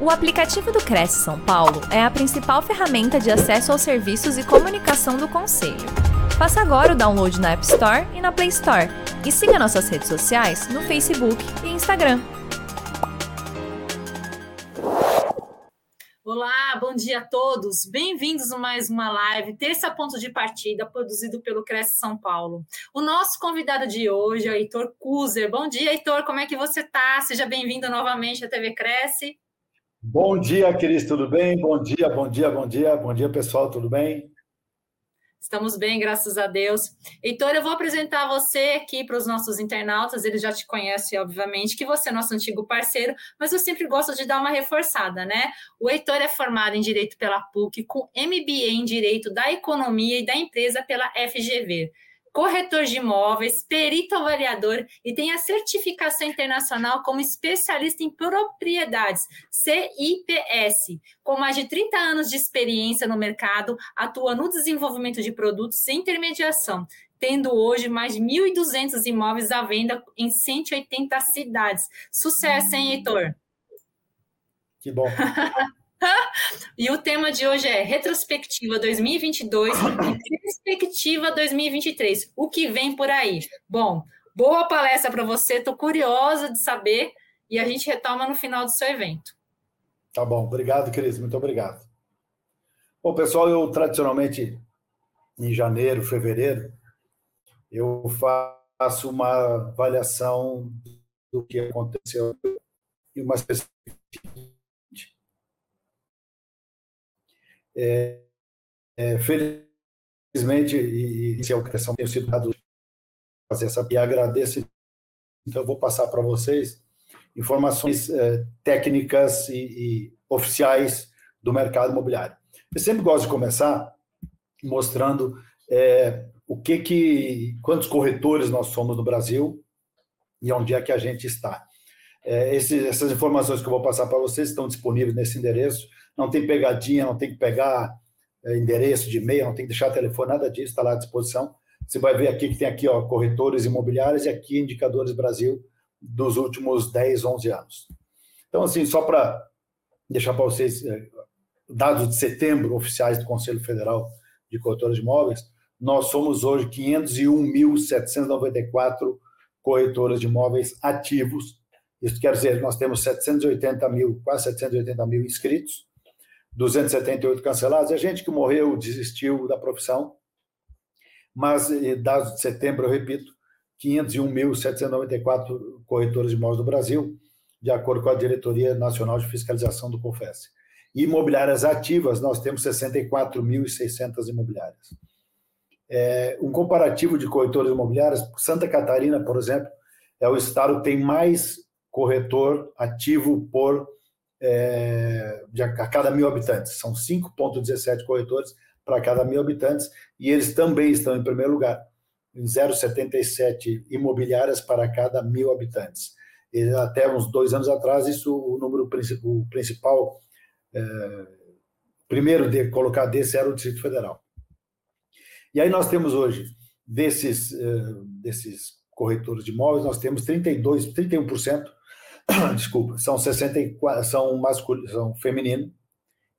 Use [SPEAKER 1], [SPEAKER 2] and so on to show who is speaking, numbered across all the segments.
[SPEAKER 1] O aplicativo do Cresce São Paulo é a principal ferramenta de acesso aos serviços e comunicação do Conselho. Faça agora o download na App Store e na Play Store. E siga nossas redes sociais no Facebook e Instagram.
[SPEAKER 2] Olá, bom dia a todos. Bem-vindos a mais uma live, terça ponto de partida, produzido pelo Cresce São Paulo. O nosso convidado de hoje é o Heitor Kuzer. Bom dia, Heitor, como é que você está? Seja bem-vindo novamente à TV Cresce.
[SPEAKER 3] Bom dia, Cris, tudo bem? Bom dia, bom dia, bom dia, bom dia, pessoal, tudo bem?
[SPEAKER 2] Estamos bem, graças a Deus. Heitor, eu vou apresentar você aqui para os nossos internautas, eles já te conhecem, obviamente, que você é nosso antigo parceiro, mas eu sempre gosto de dar uma reforçada, né? O Heitor é formado em Direito pela PUC, com MBA em Direito da Economia e da Empresa pela FGV corretor de imóveis, perito avaliador e tem a certificação internacional como especialista em propriedades, CIPS. Com mais de 30 anos de experiência no mercado, atua no desenvolvimento de produtos e intermediação, tendo hoje mais de 1.200 imóveis à venda em 180 cidades. Sucesso, hein, Heitor?
[SPEAKER 3] Que bom.
[SPEAKER 2] e o tema de hoje é retrospectiva 2022 e perspectiva 2023. O que vem por aí? Bom, boa palestra para você. Estou curiosa de saber e a gente retoma no final do seu evento.
[SPEAKER 3] Tá bom, obrigado, Cris. Muito obrigado. Bom, pessoal, eu tradicionalmente em janeiro, fevereiro, eu faço uma avaliação do que aconteceu e uma perspectiva É, é, felizmente, e, e se a questão tem sido fazer essa e agradeço, então eu vou passar para vocês informações é, técnicas e, e, oficiais do mercado imobiliário. Eu sempre gosto de começar mostrando é, o que que quantos corretores nós somos no Brasil e onde é que a gente está. É, essas informações que eu vou passar para vocês estão disponíveis nesse endereço não tem pegadinha, não tem que pegar é, endereço de e-mail, não tem que deixar telefone, nada disso, está lá à disposição. Você vai ver aqui que tem aqui, ó, corretores imobiliários e aqui indicadores Brasil dos últimos 10, 11 anos. Então, assim, só para deixar para vocês é, dados de setembro oficiais do Conselho Federal de Corretores de Imóveis, nós somos hoje 501.794 corretores de imóveis ativos. Isso quer dizer, nós temos 780 mil, quase 780 mil inscritos, 278 cancelados. É gente que morreu, desistiu da profissão. Mas, dados de setembro, eu repito, 501.794 corretores de imóveis do Brasil, de acordo com a Diretoria Nacional de Fiscalização do CONFES. E imobiliárias ativas, nós temos 64.600 imobiliárias. É, um comparativo de corretores imobiliários, Santa Catarina, por exemplo, é o estado que tem mais corretor ativo por é, de, a cada mil habitantes. São 5,17 corretores para cada mil habitantes e eles também estão em primeiro lugar, em 0,77 imobiliárias para cada mil habitantes. E até uns dois anos atrás, isso o número o principal, é, primeiro de colocar desse era o Distrito Federal. E aí nós temos hoje, desses, é, desses corretores de imóveis, nós temos 32, 31% desculpa, são 64, são masculino, são feminino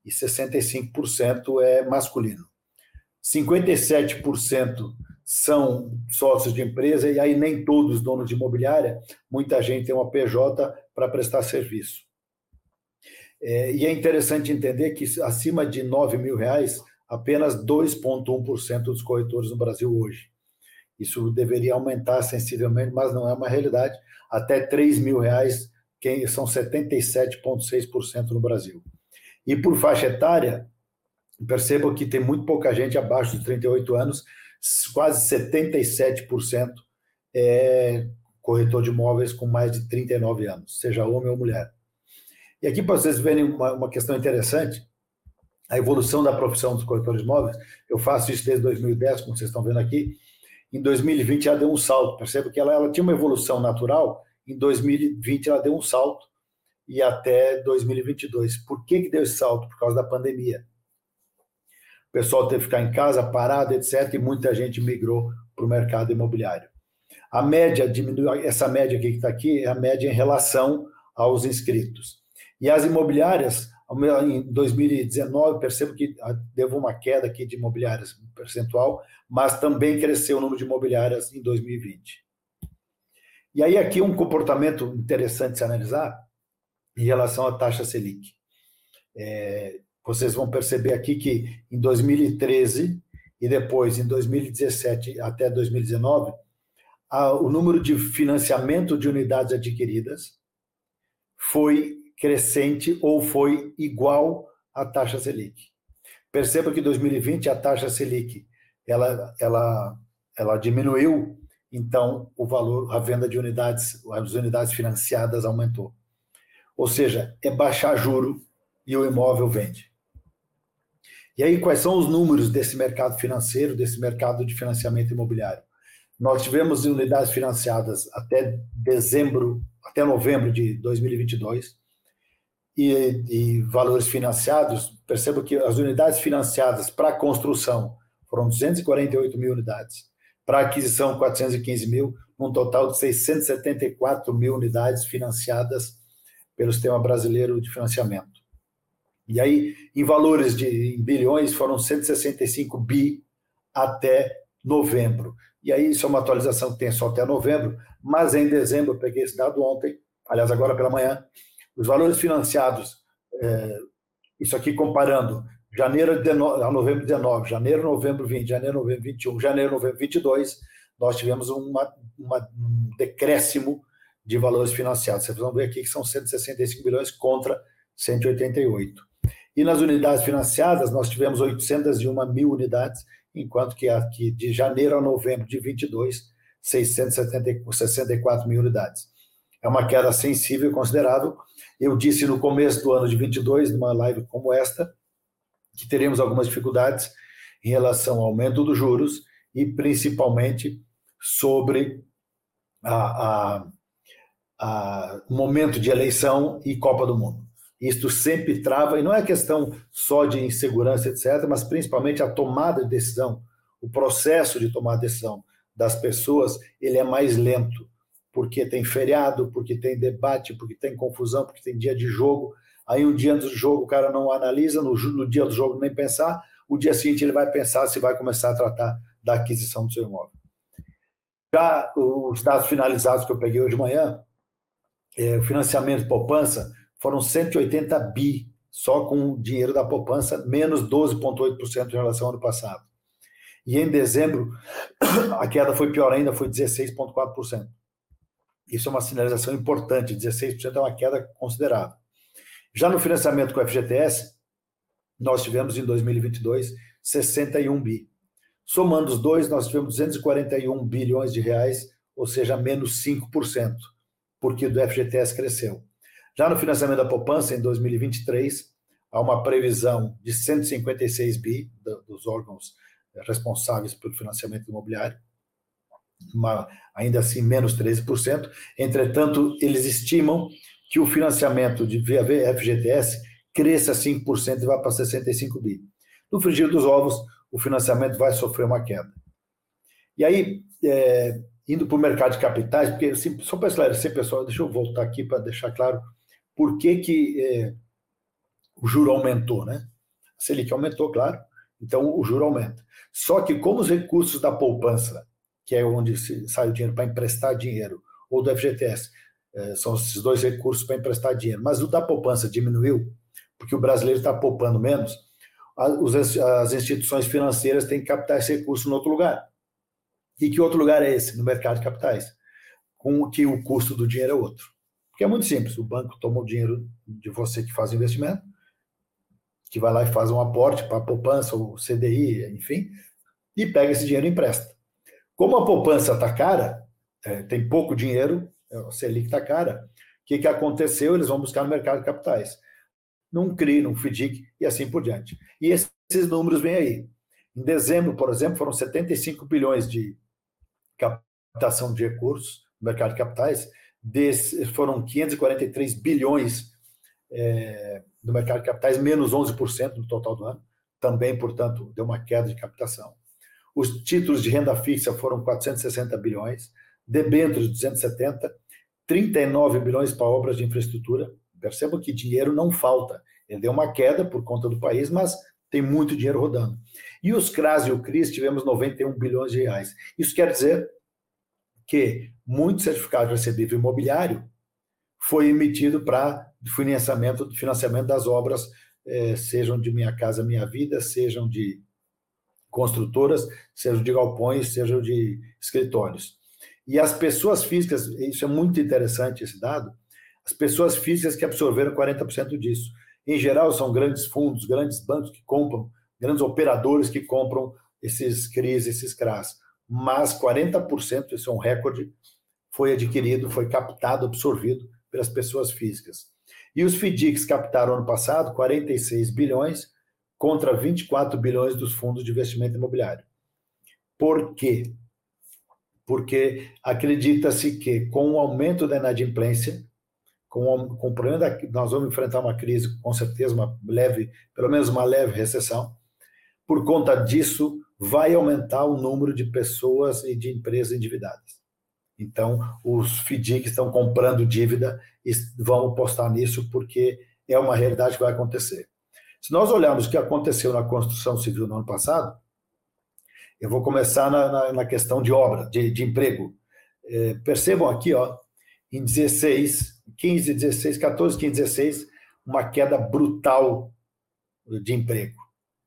[SPEAKER 3] e 65% é masculino. 57% são sócios de empresa e aí nem todos donos de imobiliária, muita gente tem uma PJ para prestar serviço. É, e é interessante entender que acima de 9 mil reais, apenas 2,1% dos corretores no Brasil hoje. Isso deveria aumentar sensivelmente, mas não é uma realidade. Até 3 mil reais que são 77,6% no Brasil. E por faixa etária, percebo que tem muito pouca gente abaixo de 38 anos, quase 77% é corretor de imóveis com mais de 39 anos, seja homem ou mulher. E aqui, para vocês verem uma, uma questão interessante, a evolução da profissão dos corretores de imóveis, eu faço isso desde 2010, como vocês estão vendo aqui, em 2020 ela deu um salto, percebo que ela, ela tinha uma evolução natural, em 2020 ela deu um salto e até 2022. Por que, que deu esse salto? Por causa da pandemia. O pessoal teve que ficar em casa, parado, etc., e muita gente migrou para o mercado imobiliário. A média diminuiu, essa média aqui que está aqui é a média em relação aos inscritos. E as imobiliárias, em 2019, percebo que teve uma queda aqui de imobiliárias percentual, mas também cresceu o número de imobiliárias em 2020. E aí aqui um comportamento interessante se analisar em relação à taxa Selic. É, vocês vão perceber aqui que em 2013 e depois em 2017 até 2019, a, o número de financiamento de unidades adquiridas foi crescente ou foi igual à taxa Selic. Perceba que em 2020 a taxa Selic ela, ela, ela diminuiu, então o valor, a venda de unidades, as unidades financiadas aumentou. Ou seja, é baixar juro e o imóvel vende. E aí, quais são os números desse mercado financeiro, desse mercado de financiamento imobiliário? Nós tivemos unidades financiadas até dezembro, até novembro de 2022, e, e valores financiados, perceba que as unidades financiadas para construção foram 248 mil unidades, para aquisição 415 mil, um total de 674 mil unidades financiadas pelo Sistema Brasileiro de Financiamento. E aí, em valores de em bilhões, foram 165 bi até novembro. E aí, isso é uma atualização que tem só até novembro, mas em dezembro, eu peguei esse dado ontem, aliás, agora pela manhã, os valores financiados, é, isso aqui comparando janeiro a novembro 19, janeiro, novembro 20, janeiro, novembro 21, janeiro, novembro 22, nós tivemos uma, uma, um decréscimo de valores financiados. Vocês vão ver aqui que são 165 bilhões contra 188. E nas unidades financiadas, nós tivemos 801 mil unidades, enquanto que aqui de janeiro a novembro de 22, 664 mil unidades. É uma queda sensível e considerável. Eu disse no começo do ano de 22, numa live como esta, que teremos algumas dificuldades em relação ao aumento dos juros e principalmente sobre a, a, a momento de eleição e Copa do Mundo. Isto sempre trava, e não é questão só de insegurança, etc., mas principalmente a tomada de decisão, o processo de tomar decisão das pessoas, ele é mais lento, porque tem feriado, porque tem debate, porque tem confusão, porque tem dia de jogo. Aí um dia do jogo o cara não analisa, no, no dia do jogo nem pensar, o dia seguinte ele vai pensar se vai começar a tratar da aquisição do seu imóvel. Já os dados finalizados que eu peguei hoje de manhã, é, o financiamento poupança, foram 180 bi só com o dinheiro da poupança, menos 12,8% em relação ao ano passado. E em dezembro, a queda foi pior ainda, foi 16,4%. Isso é uma sinalização importante, 16% é uma queda considerável. Já no financiamento com o FGTS, nós tivemos em 2022 61 bi. Somando os dois, nós tivemos 241 bilhões de reais, ou seja, menos 5%, porque do FGTS cresceu. Já no financiamento da poupança, em 2023, há uma previsão de 156 bi dos órgãos responsáveis pelo financiamento imobiliário, uma, ainda assim menos 13%. Entretanto, eles estimam que o financiamento de via FGTS cresça 5% e vá para 65 bi. No frigir dos ovos, o financiamento vai sofrer uma queda. E aí, é, indo para o mercado de capitais, porque assim, só para esclarecer, pessoal, deixa eu voltar aqui para deixar claro por que, que é, o juro aumentou, né? A Selic aumentou, claro, então o juro aumenta. Só que como os recursos da poupança, que é onde sai o dinheiro para emprestar dinheiro, ou do FGTS, é, são esses dois recursos para emprestar dinheiro, mas o da poupança diminuiu, porque o brasileiro está poupando menos, as instituições financeiras têm que captar esse recurso em outro lugar. E que outro lugar é esse? No mercado de capitais, com que o custo do dinheiro é outro. Porque é muito simples, o banco toma o dinheiro de você que faz o investimento, que vai lá e faz um aporte para a poupança, ou CDI, enfim, e pega esse dinheiro e empresta. Como a poupança está cara, é, tem pouco dinheiro, é, Selic está cara, o que, que aconteceu? Eles vão buscar no mercado de capitais. Num CRI, num FDIC e assim por diante. E esses, números vêm aí. Em dezembro, por exemplo, foram 75 bilhões de captação de recursos no mercado de capitais, desse, foram 543 bilhões é, mercado de capitais, menos 11% no total do ano. Também, portanto, deu uma queda de captação. Os títulos de renda fixa foram 460 bilhões, debêntures 270, 39 bilhões para obras de infraestrutura, Perceba que dinheiro não falta. Ele deu uma queda por conta do país, mas tem muito dinheiro rodando. E os CRAS e o CRIS tivemos 91 bilhões de reais. Isso quer dizer que muito certificado recebível imobiliário foi emitido para financiamento, financiamento das obras, eh, sejam de Minha Casa Minha Vida, sejam de construtoras, sejam de galpões, sejam de escritórios. E as pessoas físicas, isso é muito interessante esse dado, as pessoas físicas que absorveram 40% disso. Em geral, são grandes fundos, grandes bancos que compram, grandes operadores que compram esses CRIs, esses CRAS. Mas 40%, isso é um recorde, foi adquirido, foi captado, absorvido pelas pessoas físicas. E os FDICs captaram ano passado 46 bilhões contra 24 bilhões dos fundos de investimento imobiliário. Por quê? Porque acredita-se que com o aumento da inadimplência, com, com o problema da, nós vamos enfrentar uma crise, com certeza, uma leve, pelo menos uma leve recessão. Por conta disso, vai aumentar o número de pessoas e de empresas endividadas. Então, os FDIC estão comprando dívida e vão apostar nisso porque é uma realidade que vai acontecer. Se nós olharmos o que aconteceu na construção civil no ano passado, eu vou começar na, na, na questão de obra, de, de emprego. É, percebam aqui, ó, em 16, 15, 16, 14, 15, 16, uma queda brutal de emprego.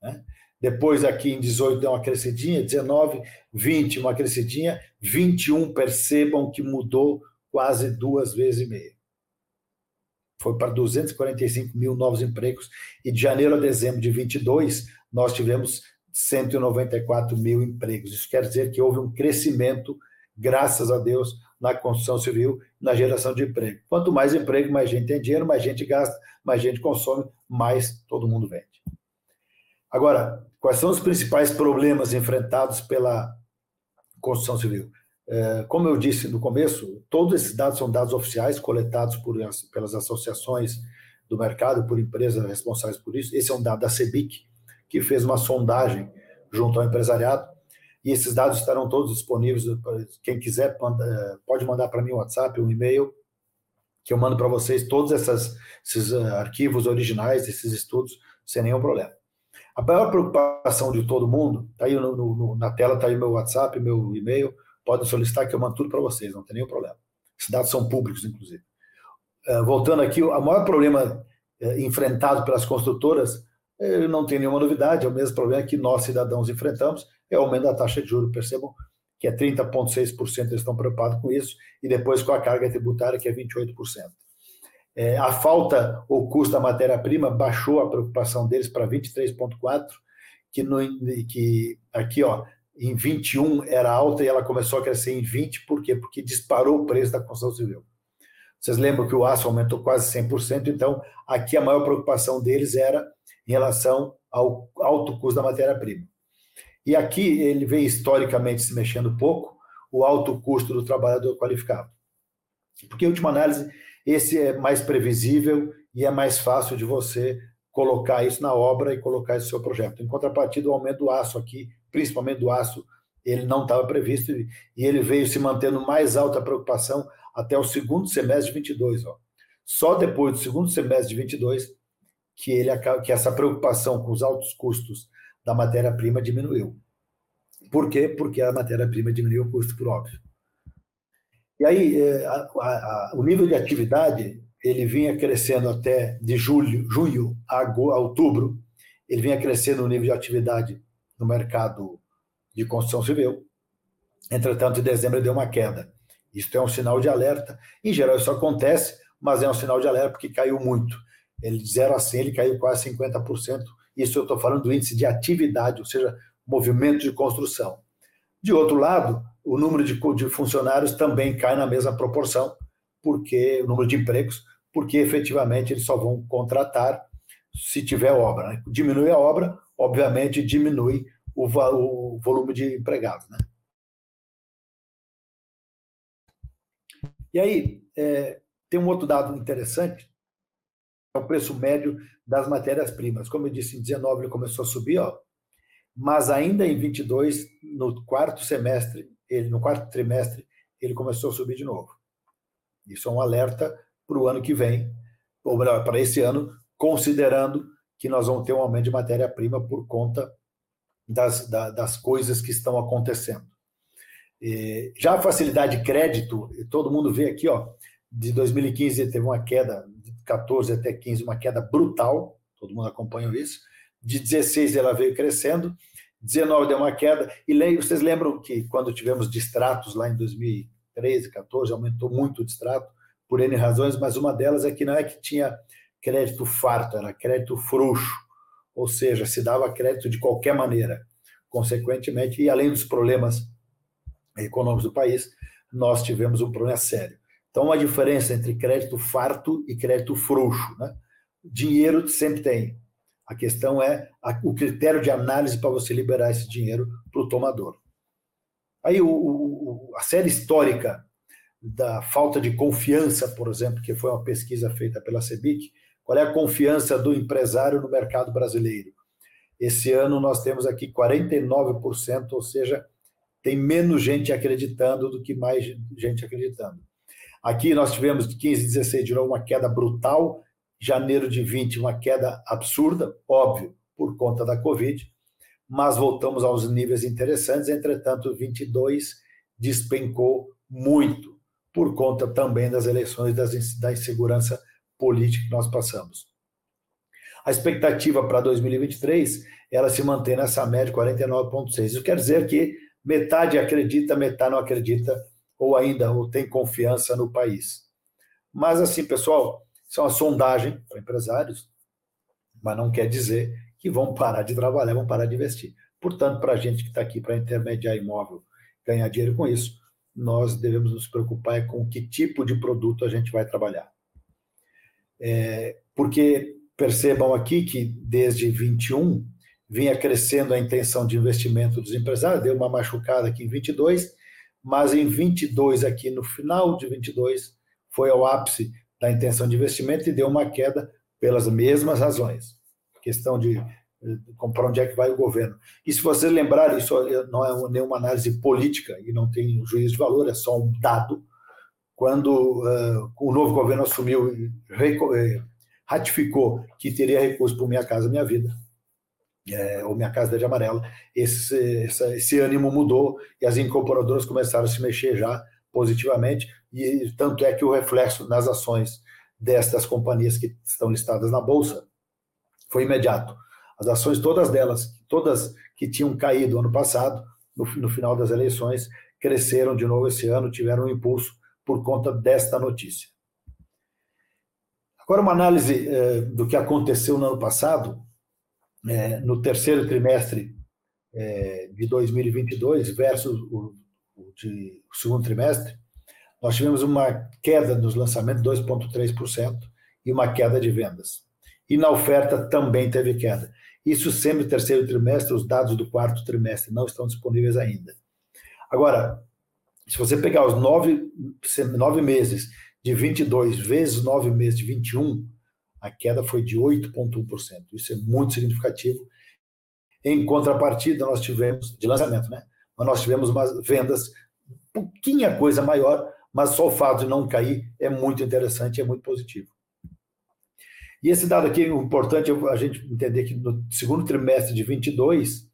[SPEAKER 3] Né? Depois, aqui em 18, deu uma crescidinha, 19, 20, uma crescidinha, 21, percebam que mudou quase duas vezes e meia. Foi para 245 mil novos empregos, e de janeiro a dezembro de 22, nós tivemos 194 mil empregos. Isso quer dizer que houve um crescimento, graças a Deus, na construção civil, na geração de emprego. Quanto mais emprego, mais gente tem dinheiro, mais gente gasta, mais gente consome, mais todo mundo vende. Agora, quais são os principais problemas enfrentados pela construção civil? É, como eu disse no começo, todos esses dados são dados oficiais coletados por, pelas associações do mercado, por empresas responsáveis por isso. Esse é um dado da CEBIC, que fez uma sondagem junto ao empresariado e esses dados estarão todos disponíveis. Quem quiser eh, pode mandar para mim um WhatsApp, um e-mail, que eu mando para vocês todos essas, esses eh, arquivos originais, esses estudos, sem nenhum problema. A maior preocupação de todo mundo, está aí no, no, na tela, está aí meu WhatsApp, meu e-mail, podem solicitar que eu mando tudo para vocês, não tem nenhum problema. Esses dados são públicos, inclusive. Uh, voltando aqui, o maior problema enfrentado pelas construtoras não tem nenhuma novidade, é o mesmo problema que nós, cidadãos, enfrentamos, é o aumento da taxa de juros. Percebam que é 30,6%, eles estão preocupados com isso, e depois com a carga tributária, que é 28%. É, a falta ou custo da matéria-prima baixou a preocupação deles para 23,4%, que, no, que aqui, ó, em 21 era alta e ela começou a crescer em 20, por quê? Porque disparou o preço da construção civil. Vocês lembram que o aço aumentou quase 100%, então aqui a maior preocupação deles era em relação ao alto custo da matéria-prima. E aqui ele vem historicamente se mexendo pouco, o alto custo do trabalhador qualificado. Porque, em última análise, esse é mais previsível e é mais fácil de você colocar isso na obra e colocar isso no seu projeto. Em contrapartida, o aumento do aço aqui, principalmente do aço, ele não estava previsto e ele veio se mantendo mais alta preocupação até o segundo semestre de 22. Ó. Só depois do segundo semestre de 22 que, ele, que essa preocupação com os altos custos da matéria-prima diminuiu. Por quê? Porque a matéria-prima diminuiu o custo, por óbvio. E aí, é, a, a, o nível de atividade, ele vinha crescendo até de julho, junho a, a outubro, ele vinha crescendo o nível de atividade no mercado de construção civil. Entretanto, em dezembro deu uma queda. Isso é um sinal de alerta. Em geral, isso acontece, mas é um sinal de alerta porque caiu muito. Ele de 0 a 100, ele caiu quase 50% isso eu estou falando do índice de atividade, ou seja, movimento de construção. De outro lado, o número de, de funcionários também cai na mesma proporção, porque o número de empregos, porque efetivamente eles só vão contratar se tiver obra. Né? Diminui a obra, obviamente diminui o, o volume de empregados. Né? E aí, é, tem um outro dado interessante, o preço médio das matérias-primas. Como eu disse, em 19 ele começou a subir, ó, mas ainda em 22, no quarto semestre, ele no quarto trimestre, ele começou a subir de novo. Isso é um alerta para o ano que vem, ou melhor, para esse ano, considerando que nós vamos ter um aumento de matéria-prima por conta das, das coisas que estão acontecendo. E já a facilidade de crédito, todo mundo vê aqui, ó, de 2015 teve uma queda, 14 até 15, uma queda brutal, todo mundo acompanhou isso. De 16 ela veio crescendo, 19 deu uma queda, e vocês lembram que quando tivemos distratos lá em 2013, 14, aumentou muito o distrato, por N razões, mas uma delas é que não é que tinha crédito farto, era crédito frouxo, ou seja, se dava crédito de qualquer maneira. Consequentemente, e além dos problemas econômicos do país, nós tivemos um problema sério. Então, uma diferença entre crédito farto e crédito frouxo. Né? Dinheiro sempre tem. A questão é o critério de análise para você liberar esse dinheiro para o tomador. Aí, o, o, a série histórica da falta de confiança, por exemplo, que foi uma pesquisa feita pela CEBIC, qual é a confiança do empresário no mercado brasileiro? Esse ano nós temos aqui 49%, ou seja, tem menos gente acreditando do que mais gente acreditando. Aqui nós tivemos de 15 16 de novo uma queda brutal, janeiro de 20 uma queda absurda, óbvio, por conta da Covid, mas voltamos aos níveis interessantes, entretanto 22 despencou muito por conta também das eleições da insegurança política que nós passamos. A expectativa para 2023, ela se mantém nessa média 49,6. Isso quer dizer que metade acredita, metade não acredita, ou ainda ou tem confiança no país. Mas assim, pessoal, isso é uma sondagem para empresários, mas não quer dizer que vão parar de trabalhar, vão parar de investir. Portanto, para a gente que está aqui para intermediar imóvel, ganhar dinheiro com isso, nós devemos nos preocupar com que tipo de produto a gente vai trabalhar. É, porque percebam aqui que desde 21 vinha crescendo a intenção de investimento dos empresários, deu uma machucada aqui em 22, mas em 22 aqui no final de 22 foi ao ápice da intenção de investimento e deu uma queda pelas mesmas razões. Questão de para onde é que vai o governo. E se vocês lembrarem, isso não é nenhuma análise política e não tem juízo de valor, é só um dado. Quando uh, o novo governo assumiu, eh, ratificou que teria recurso para Minha Casa Minha Vida, é, ou Minha Casa Verde Amarela, esse, esse, esse ânimo mudou e as incorporadoras começaram a se mexer já positivamente, e tanto é que o reflexo nas ações destas companhias que estão listadas na Bolsa foi imediato. As ações, todas delas, todas que tinham caído ano passado, no, no final das eleições, cresceram de novo esse ano, tiveram um impulso por conta desta notícia. Agora, uma análise eh, do que aconteceu no ano passado, eh, no terceiro trimestre eh, de 2022 versus o, o, de, o segundo trimestre, nós tivemos uma queda nos lançamentos de 2,3% e uma queda de vendas. E na oferta também teve queda. Isso sempre terceiro trimestre, os dados do quarto trimestre não estão disponíveis ainda. Agora, se você pegar os nove, nove meses de 22 vezes nove meses de 21, a queda foi de 8,1%. Isso é muito significativo. Em contrapartida, nós tivemos, de lançamento, né? Mas nós tivemos umas vendas, pouquinha coisa maior, mas só o fato de não cair é muito interessante, é muito positivo. E esse dado aqui, o importante é a gente entender que no segundo trimestre de 22,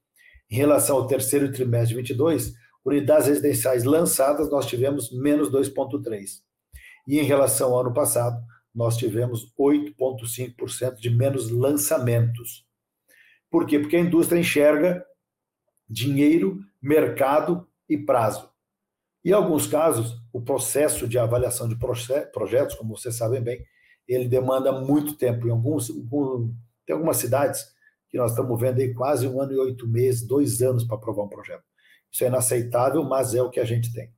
[SPEAKER 3] em relação ao terceiro trimestre de 22, unidades residenciais lançadas nós tivemos menos 2,3. E em relação ao ano passado, nós tivemos 8,5% de menos lançamentos. Por quê? Porque a indústria enxerga dinheiro, mercado e prazo. Em alguns casos, o processo de avaliação de projetos, como vocês sabem bem, ele demanda muito tempo. Em alguns, tem algumas cidades que nós estamos vendo aí quase um ano e oito meses, dois anos para aprovar um projeto. Isso é inaceitável, mas é o que a gente tem.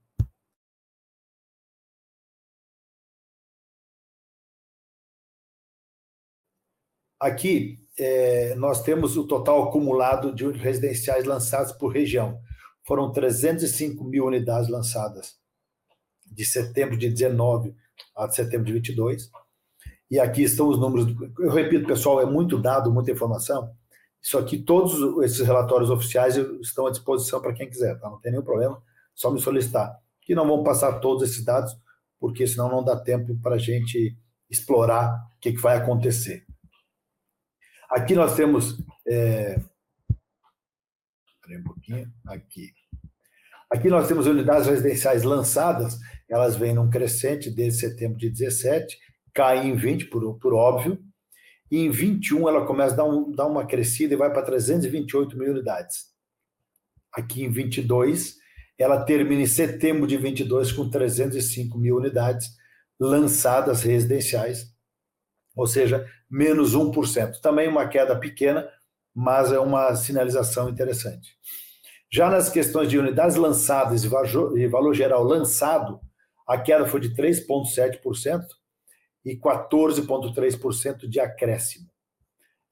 [SPEAKER 3] Aqui é, nós temos o total acumulado de residenciais lançados por região. Foram 305 mil unidades lançadas de setembro de 19 a setembro de 22 e aqui estão os números. Eu repito, pessoal, é muito dado, muita informação. Isso aqui, todos esses relatórios oficiais estão à disposição para quem quiser, tá? Não tem nenhum problema, só me solicitar. Que não vão passar todos esses dados, porque senão não dá tempo para a gente explorar o que, que vai acontecer. Aqui nós temos. É... um pouquinho. Aqui. Aqui nós temos unidades residenciais lançadas, elas vêm num crescente desde setembro de 17, cai em 20, por, por óbvio, e em 21 ela começa a dar, um, dar uma crescida e vai para 328 mil unidades. Aqui em 22, ela termina em setembro de 22 com 305 mil unidades lançadas residenciais, ou seja, menos 1%. Também uma queda pequena, mas é uma sinalização interessante. Já nas questões de unidades lançadas e valor geral lançado, a queda foi de 3,7% e 14,3% de acréscimo.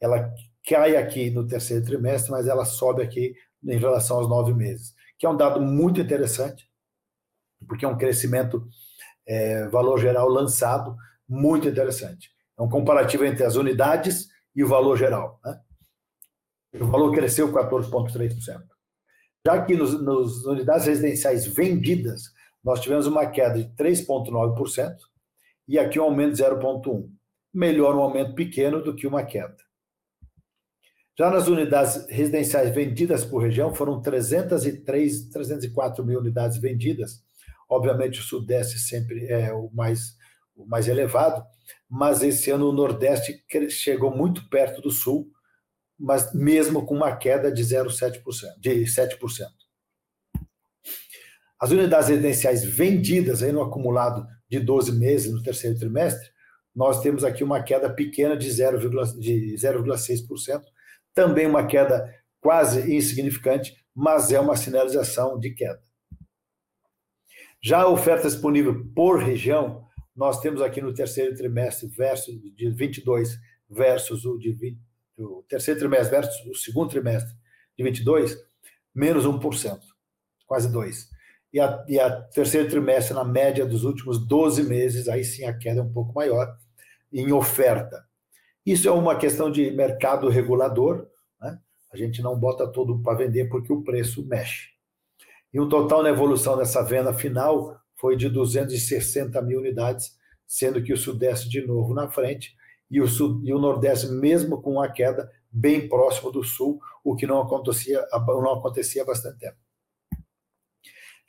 [SPEAKER 3] Ela cai aqui no terceiro trimestre, mas ela sobe aqui em relação aos nove meses, que é um dado muito interessante, porque é um crescimento é, valor geral lançado muito interessante. É um comparativo entre as unidades e o valor geral. Né? O valor cresceu 14,3%. Já que nos, nos unidades residenciais vendidas, nós tivemos uma queda de 3,9% e aqui um aumento de 0,1%. Melhor um aumento pequeno do que uma queda. Já nas unidades residenciais vendidas por região, foram 303, 304 mil unidades vendidas. Obviamente, o Sudeste sempre é o mais, o mais elevado, mas esse ano o Nordeste chegou muito perto do Sul, mas mesmo com uma queda de 0,7%, de 7%. As unidades residenciais vendidas aí no acumulado de 12 meses no terceiro trimestre, nós temos aqui uma queda pequena de 0,6%, também uma queda quase insignificante, mas é uma sinalização de queda. Já a oferta disponível por região, nós temos aqui no terceiro trimestre versus de 22 versus o de 20, o terceiro trimestre versus o segundo trimestre de 22, menos 1%, quase 2%. E a, e a terceiro trimestre, na média dos últimos 12 meses, aí sim a queda é um pouco maior em oferta. Isso é uma questão de mercado regulador, né? a gente não bota todo para vender porque o preço mexe. E o total na evolução dessa venda final foi de 260 mil unidades, sendo que o Sudeste de novo na frente e o, sul, e o Nordeste, mesmo com a queda, bem próximo do Sul, o que não acontecia, não acontecia há bastante tempo.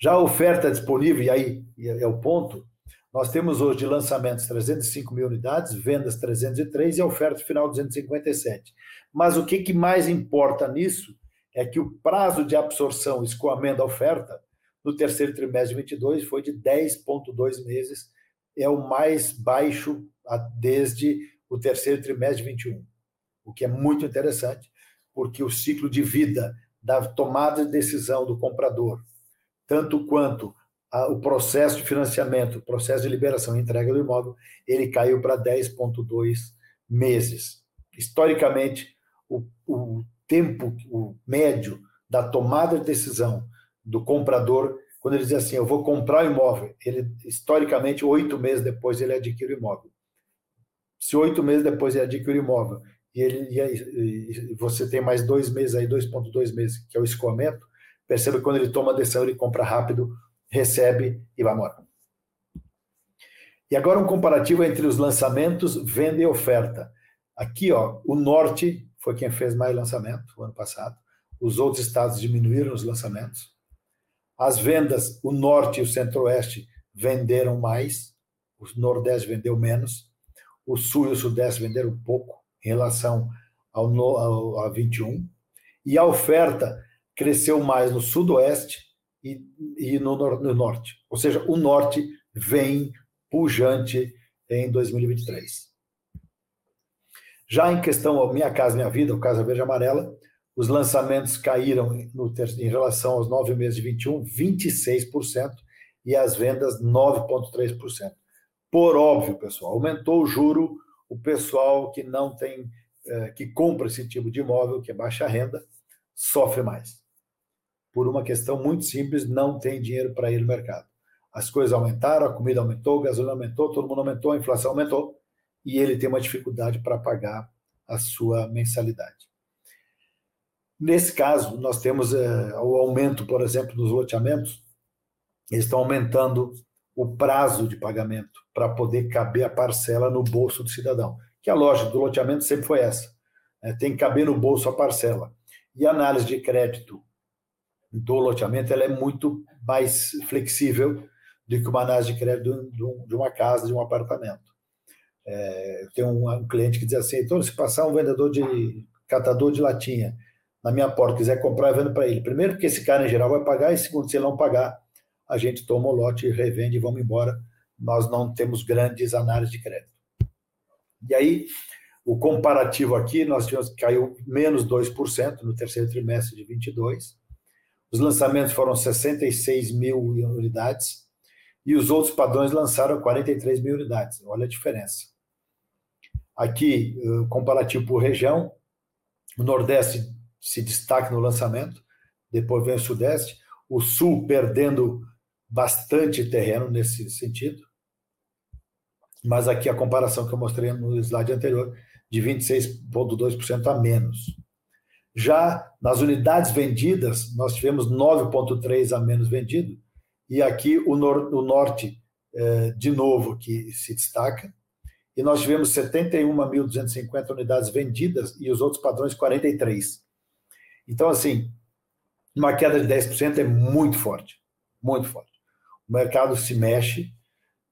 [SPEAKER 3] Já a oferta disponível, e aí é o ponto, nós temos hoje de lançamentos 305 mil unidades, vendas 303 e a oferta final 257. Mas o que, que mais importa nisso é que o prazo de absorção, escoamento da oferta, no terceiro trimestre de 22 foi de 10,2 meses, é o mais baixo desde o terceiro trimestre de 21, o que é muito interessante, porque o ciclo de vida da tomada de decisão do comprador, tanto quanto o processo de financiamento, o processo de liberação e entrega do imóvel, ele caiu para 10,2 meses. Historicamente, o, o tempo o médio da tomada de decisão do comprador, quando ele diz assim, eu vou comprar o imóvel, ele historicamente oito meses depois ele adquire o imóvel se oito meses depois ele adquire o imóvel e, ele, e, você tem mais dois meses aí, 2,2 meses, que é o escoamento, perceba que quando ele toma a decisão, ele compra rápido, recebe e vai embora. E agora um comparativo entre os lançamentos, venda e oferta. Aqui, ó, o norte foi quem fez mais lançamento o ano passado. Os outros estados diminuíram os lançamentos. As vendas, o norte e o centro-oeste venderam mais, o nordeste vendeu menos o Sul e o Sudeste venderam pouco em relação ao, ao, ao 21, e a oferta cresceu mais no Sudoeste e, e no, no Norte. Ou seja, o Norte vem pujante em 2023. Já em questão Minha Casa Minha Vida, o Casa Verde Amarela, os lançamentos caíram em relação aos nove meses de 21, 26%, e as vendas 9,3%. Por óbvio, pessoal, aumentou o juro, o pessoal que não tem, é, que compra esse tipo de imóvel, que é baixa renda, sofre mais. Por uma questão muito simples, não tem dinheiro para ir no mercado. As coisas aumentaram, a comida aumentou, a gasolina aumentou, todo mundo aumentou, a inflação aumentou, e ele tem uma dificuldade para pagar a sua mensalidade. Nesse caso, nós temos é, o aumento, por exemplo, dos loteamentos, eles estão aumentando o prazo de pagamento para poder caber a parcela no bolso do cidadão. Que a lógica do loteamento sempre foi essa. Né? Tem que caber no bolso a parcela. E a análise de crédito do loteamento ela é muito mais flexível do que uma análise de crédito de uma casa, de um apartamento. É, tem um, um, cliente que diz assim, então se passar um vendedor de catador de latinha na minha porta, quiser comprar, eu vendo para ele. Primeiro, porque esse cara, em geral, vai pagar, e segundo, se ele não pagar, a gente toma o lote, revende e vamos embora. Nós não temos grandes análises de crédito. E aí, o comparativo aqui, nós tivemos caiu menos 2% no terceiro trimestre de 22. Os lançamentos foram 66 mil unidades e os outros padrões lançaram 43 mil unidades. Olha a diferença. Aqui, comparativo por região, o Nordeste se destaca no lançamento, depois vem o Sudeste, o Sul perdendo bastante terreno nesse sentido. Mas aqui a comparação que eu mostrei no slide anterior, de 26,2% a menos. Já nas unidades vendidas, nós tivemos 9,3% a menos vendido, e aqui o, nor o norte, eh, de novo, que se destaca, e nós tivemos 71.250 unidades vendidas e os outros padrões 43. Então, assim, uma queda de 10% é muito forte, muito forte. O mercado se mexe,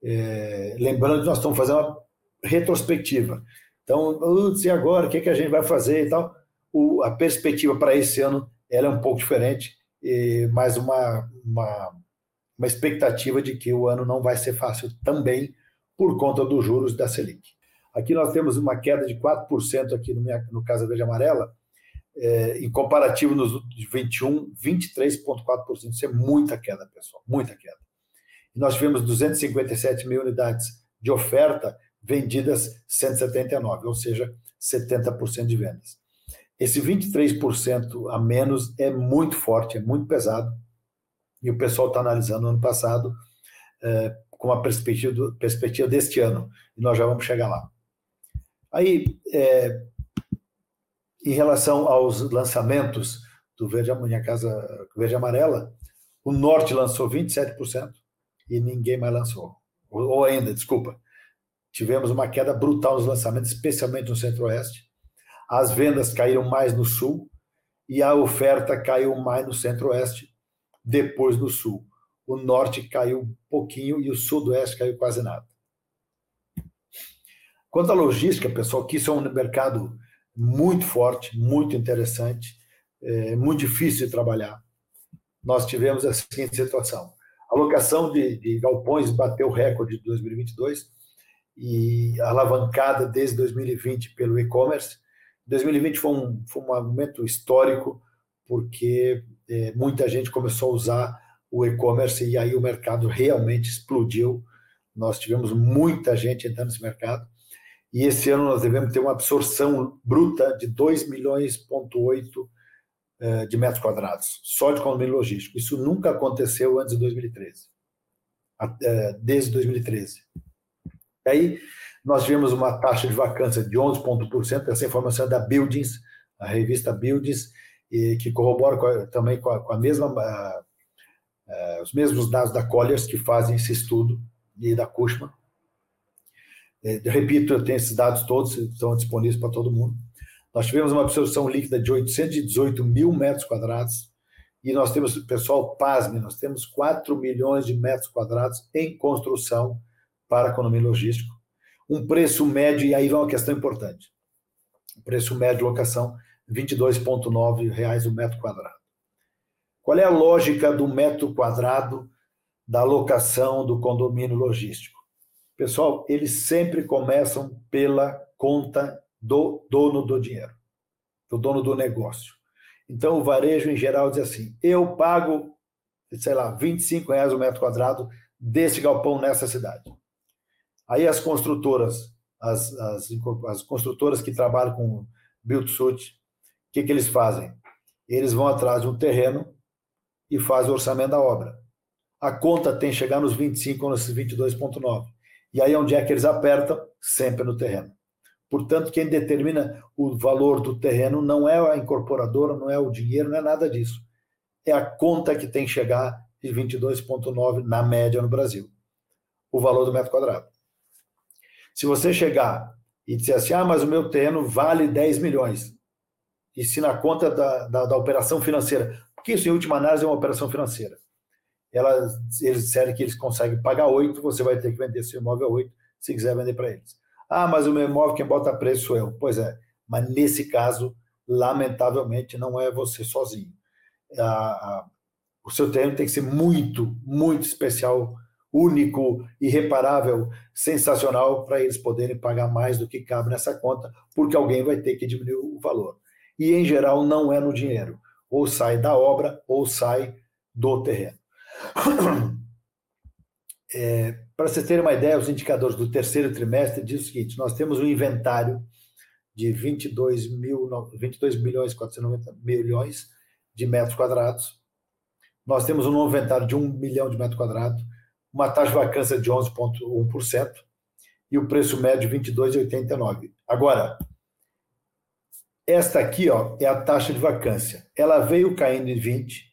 [SPEAKER 3] é, lembrando que nós estamos fazendo uma retrospectiva. Então, e agora, o que, que a gente vai fazer e tal? O, a perspectiva para esse ano ela é um pouco diferente, e, mas uma, uma, uma expectativa de que o ano não vai ser fácil também por conta dos juros da Selic. Aqui nós temos uma queda de 4% aqui no, minha, no Casa Verde Amarela, é, em comparativo nos 21, 23,4%. Isso é muita queda, pessoal, muita queda. E nós tivemos 257 mil unidades de oferta, vendidas 179, ou seja, 70% de vendas. Esse 23% a menos é muito forte, é muito pesado, e o pessoal está analisando no ano passado é, com a perspectiva, perspectiva deste ano, e nós já vamos chegar lá. Aí, é, em relação aos lançamentos do Verde, Minha Casa Verde Amarela, o Norte lançou 27% e ninguém mais lançou. Ou ainda, desculpa, tivemos uma queda brutal nos lançamentos, especialmente no Centro-Oeste. As vendas caíram mais no Sul e a oferta caiu mais no Centro-Oeste, depois no Sul. O Norte caiu um pouquinho e o Sudoeste caiu quase nada. Quanto à logística, pessoal, que isso é um mercado muito forte, muito interessante, é, muito difícil de trabalhar. Nós tivemos a seguinte situação: a locação de, de galpões bateu o recorde de 2022 e alavancada desde 2020 pelo e-commerce. 2020 foi um, foi um momento histórico porque é, muita gente começou a usar o e-commerce e aí o mercado realmente explodiu. Nós tivemos muita gente entrando nesse mercado e esse ano nós devemos ter uma absorção bruta de 2 milhões ponto eh, de metros quadrados, só de condomínio logístico. Isso nunca aconteceu antes de 2013, eh, desde 2013. E aí nós tivemos uma taxa de vacância de 11,1%, essa informação é da Buildings, a revista Buildings, que corrobora também com a, com a mesma, os mesmos dados da Colliers, que fazem esse estudo, e da Cushman. É, repito, eu tenho esses dados todos, estão disponíveis para todo mundo. Nós tivemos uma absorção líquida de 818 mil metros quadrados e nós temos, pessoal, pasme, nós temos 4 milhões de metros quadrados em construção para condomínio logístico. Um preço médio, e aí vem uma questão importante. O preço médio de locação, R$ 22,9 o metro quadrado. Qual é a lógica do metro quadrado da locação do condomínio logístico? Pessoal, eles sempre começam pela conta do dono do dinheiro, do dono do negócio. Então, o varejo, em geral, diz assim: eu pago, sei lá, 25 reais o metro quadrado desse galpão nessa cidade. Aí as construtoras, as, as, as construtoras que trabalham com build suit, o que, que eles fazem? Eles vão atrás de um terreno e fazem o orçamento da obra. A conta tem que chegar nos 25 ou nos 22,9. E aí onde é que eles apertam? Sempre no terreno. Portanto, quem determina o valor do terreno não é a incorporadora, não é o dinheiro, não é nada disso. É a conta que tem que chegar de 22,9 na média no Brasil. o valor do metro quadrado. Se você chegar e dizer assim, ah, mas o meu terreno vale 10 milhões, e se na conta da, da, da operação financeira, porque isso em última análise é uma operação financeira, elas, eles disserem que eles conseguem pagar 8, você vai ter que vender seu imóvel a 8 se quiser vender para eles. Ah, mas o meu imóvel quem bota preço sou eu. Pois é, mas nesse caso, lamentavelmente, não é você sozinho. O seu terreno tem que ser muito, muito especial, único, irreparável, sensacional, para eles poderem pagar mais do que cabe nessa conta, porque alguém vai ter que diminuir o valor. E, em geral, não é no dinheiro. Ou sai da obra, ou sai do terreno. É, para vocês terem uma ideia, os indicadores do terceiro trimestre dizem o seguinte: nós temos um inventário de 22, mil, 22 milhões 490 milhões de metros quadrados. Nós temos um novo inventário de 1 milhão de metros quadrados, uma taxa de vacância de 11,1% e o preço médio 22,89. Agora, esta aqui ó, é a taxa de vacância. Ela veio caindo em 20,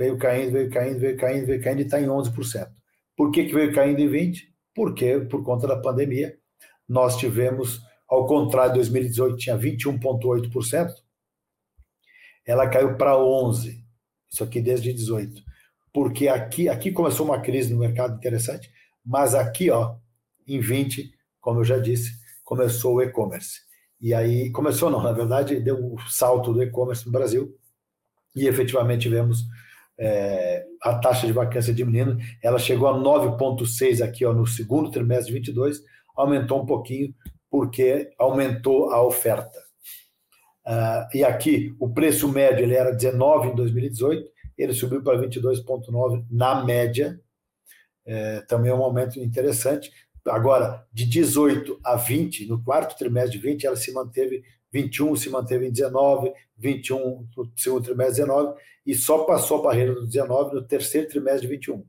[SPEAKER 3] veio caindo, veio caindo, veio caindo, veio caindo e está em 11%. Por que, que veio caindo em 20? Porque, por conta da pandemia, nós tivemos ao contrário, 2018 tinha 21,8%, ela caiu para 11%. Isso aqui desde 18. Porque aqui, aqui começou uma crise no mercado interessante, mas aqui, ó, em 20, como eu já disse, começou o e-commerce. E aí, começou não, na verdade, deu um salto do e-commerce no Brasil e efetivamente tivemos é, a taxa de vacância diminuindo. Ela chegou a 9,6 aqui ó, no segundo trimestre de 22, aumentou um pouquinho, porque aumentou a oferta. Uh, e aqui, o preço médio ele era 19 em 2018, ele subiu para 22,9 na média, é, também é um aumento interessante. Agora, de 18 a 20, no quarto trimestre de 20, ela se manteve 21, se manteve em 19, 21 no segundo trimestre 19, e só passou a barreira do 19 no terceiro trimestre de 21.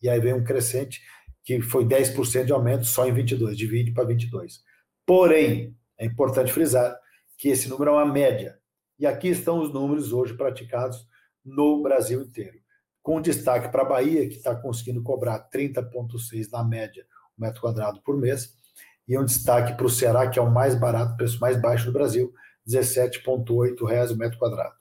[SPEAKER 3] E aí vem um crescente que foi 10% de aumento só em 22, de 20 para 22. Porém, é importante frisar que esse número é uma média. E aqui estão os números hoje praticados no Brasil inteiro. Com destaque para a Bahia, que está conseguindo cobrar 30,6 na média o metro quadrado por mês, e um destaque para o Ceará, que é o mais barato, preço mais baixo do Brasil, R$ 17,8 o metro quadrado.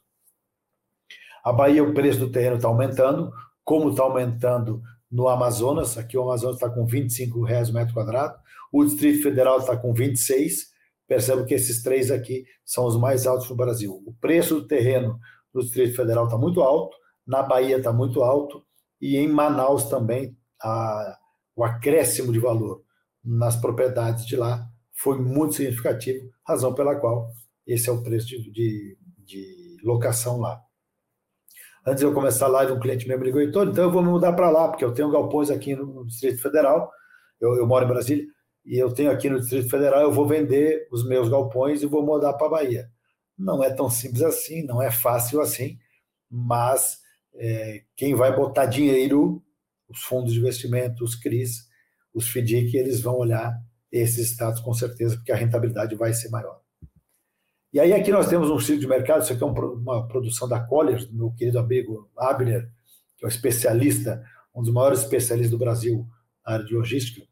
[SPEAKER 3] A Bahia, o preço do terreno está aumentando, como está aumentando no Amazonas, aqui o Amazonas está com R$ 25,00 o metro quadrado, o Distrito Federal está com 26, percebo que esses três aqui são os mais altos no Brasil. O preço do terreno no Distrito Federal está muito alto, na Bahia está muito alto, e em Manaus também a, o acréscimo de valor nas propriedades de lá foi muito significativo, razão pela qual esse é o preço de, de, de locação lá. Antes de eu começar a live, um cliente meu me ligou, então eu vou me mudar para lá, porque eu tenho galpões aqui no Distrito Federal, eu, eu, moro em Brasília, e eu tenho aqui no Distrito Federal, eu vou vender os meus galpões e vou mudar para a Bahia. Não é tão simples assim, não é fácil assim, mas é, quem vai botar dinheiro, os fundos de investimento, os CRIs, os FDIC, eles vão olhar esses estados com certeza, porque a rentabilidade vai ser maior. E aí aqui nós temos um ciclo de mercado, isso aqui é uma produção da Collier, meu querido amigo Abner, que é um especialista, um dos maiores especialistas do Brasil na área de logística.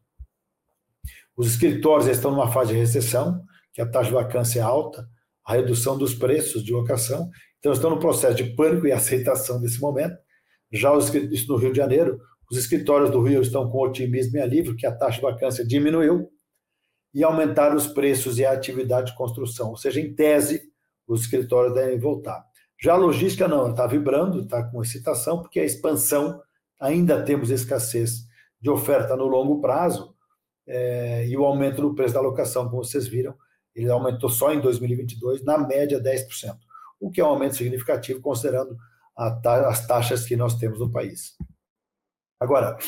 [SPEAKER 3] Os escritórios estão numa fase de recessão, que a taxa de vacância é alta, a redução dos preços de locação, então estão no processo de pânico e aceitação desse momento. Já os, isso no Rio de Janeiro, os escritórios do Rio estão com otimismo e alívio, que a taxa de vacância diminuiu, e aumentar os preços e a atividade de construção. Ou seja, em tese, os escritórios devem voltar. Já a logística não, está vibrando, está com excitação, porque a expansão, ainda temos escassez de oferta no longo prazo, é, e o aumento do preço da locação, como vocês viram, ele aumentou só em 2022, na média 10%, o que é um aumento significativo, considerando ta as taxas que nós temos no país. Agora,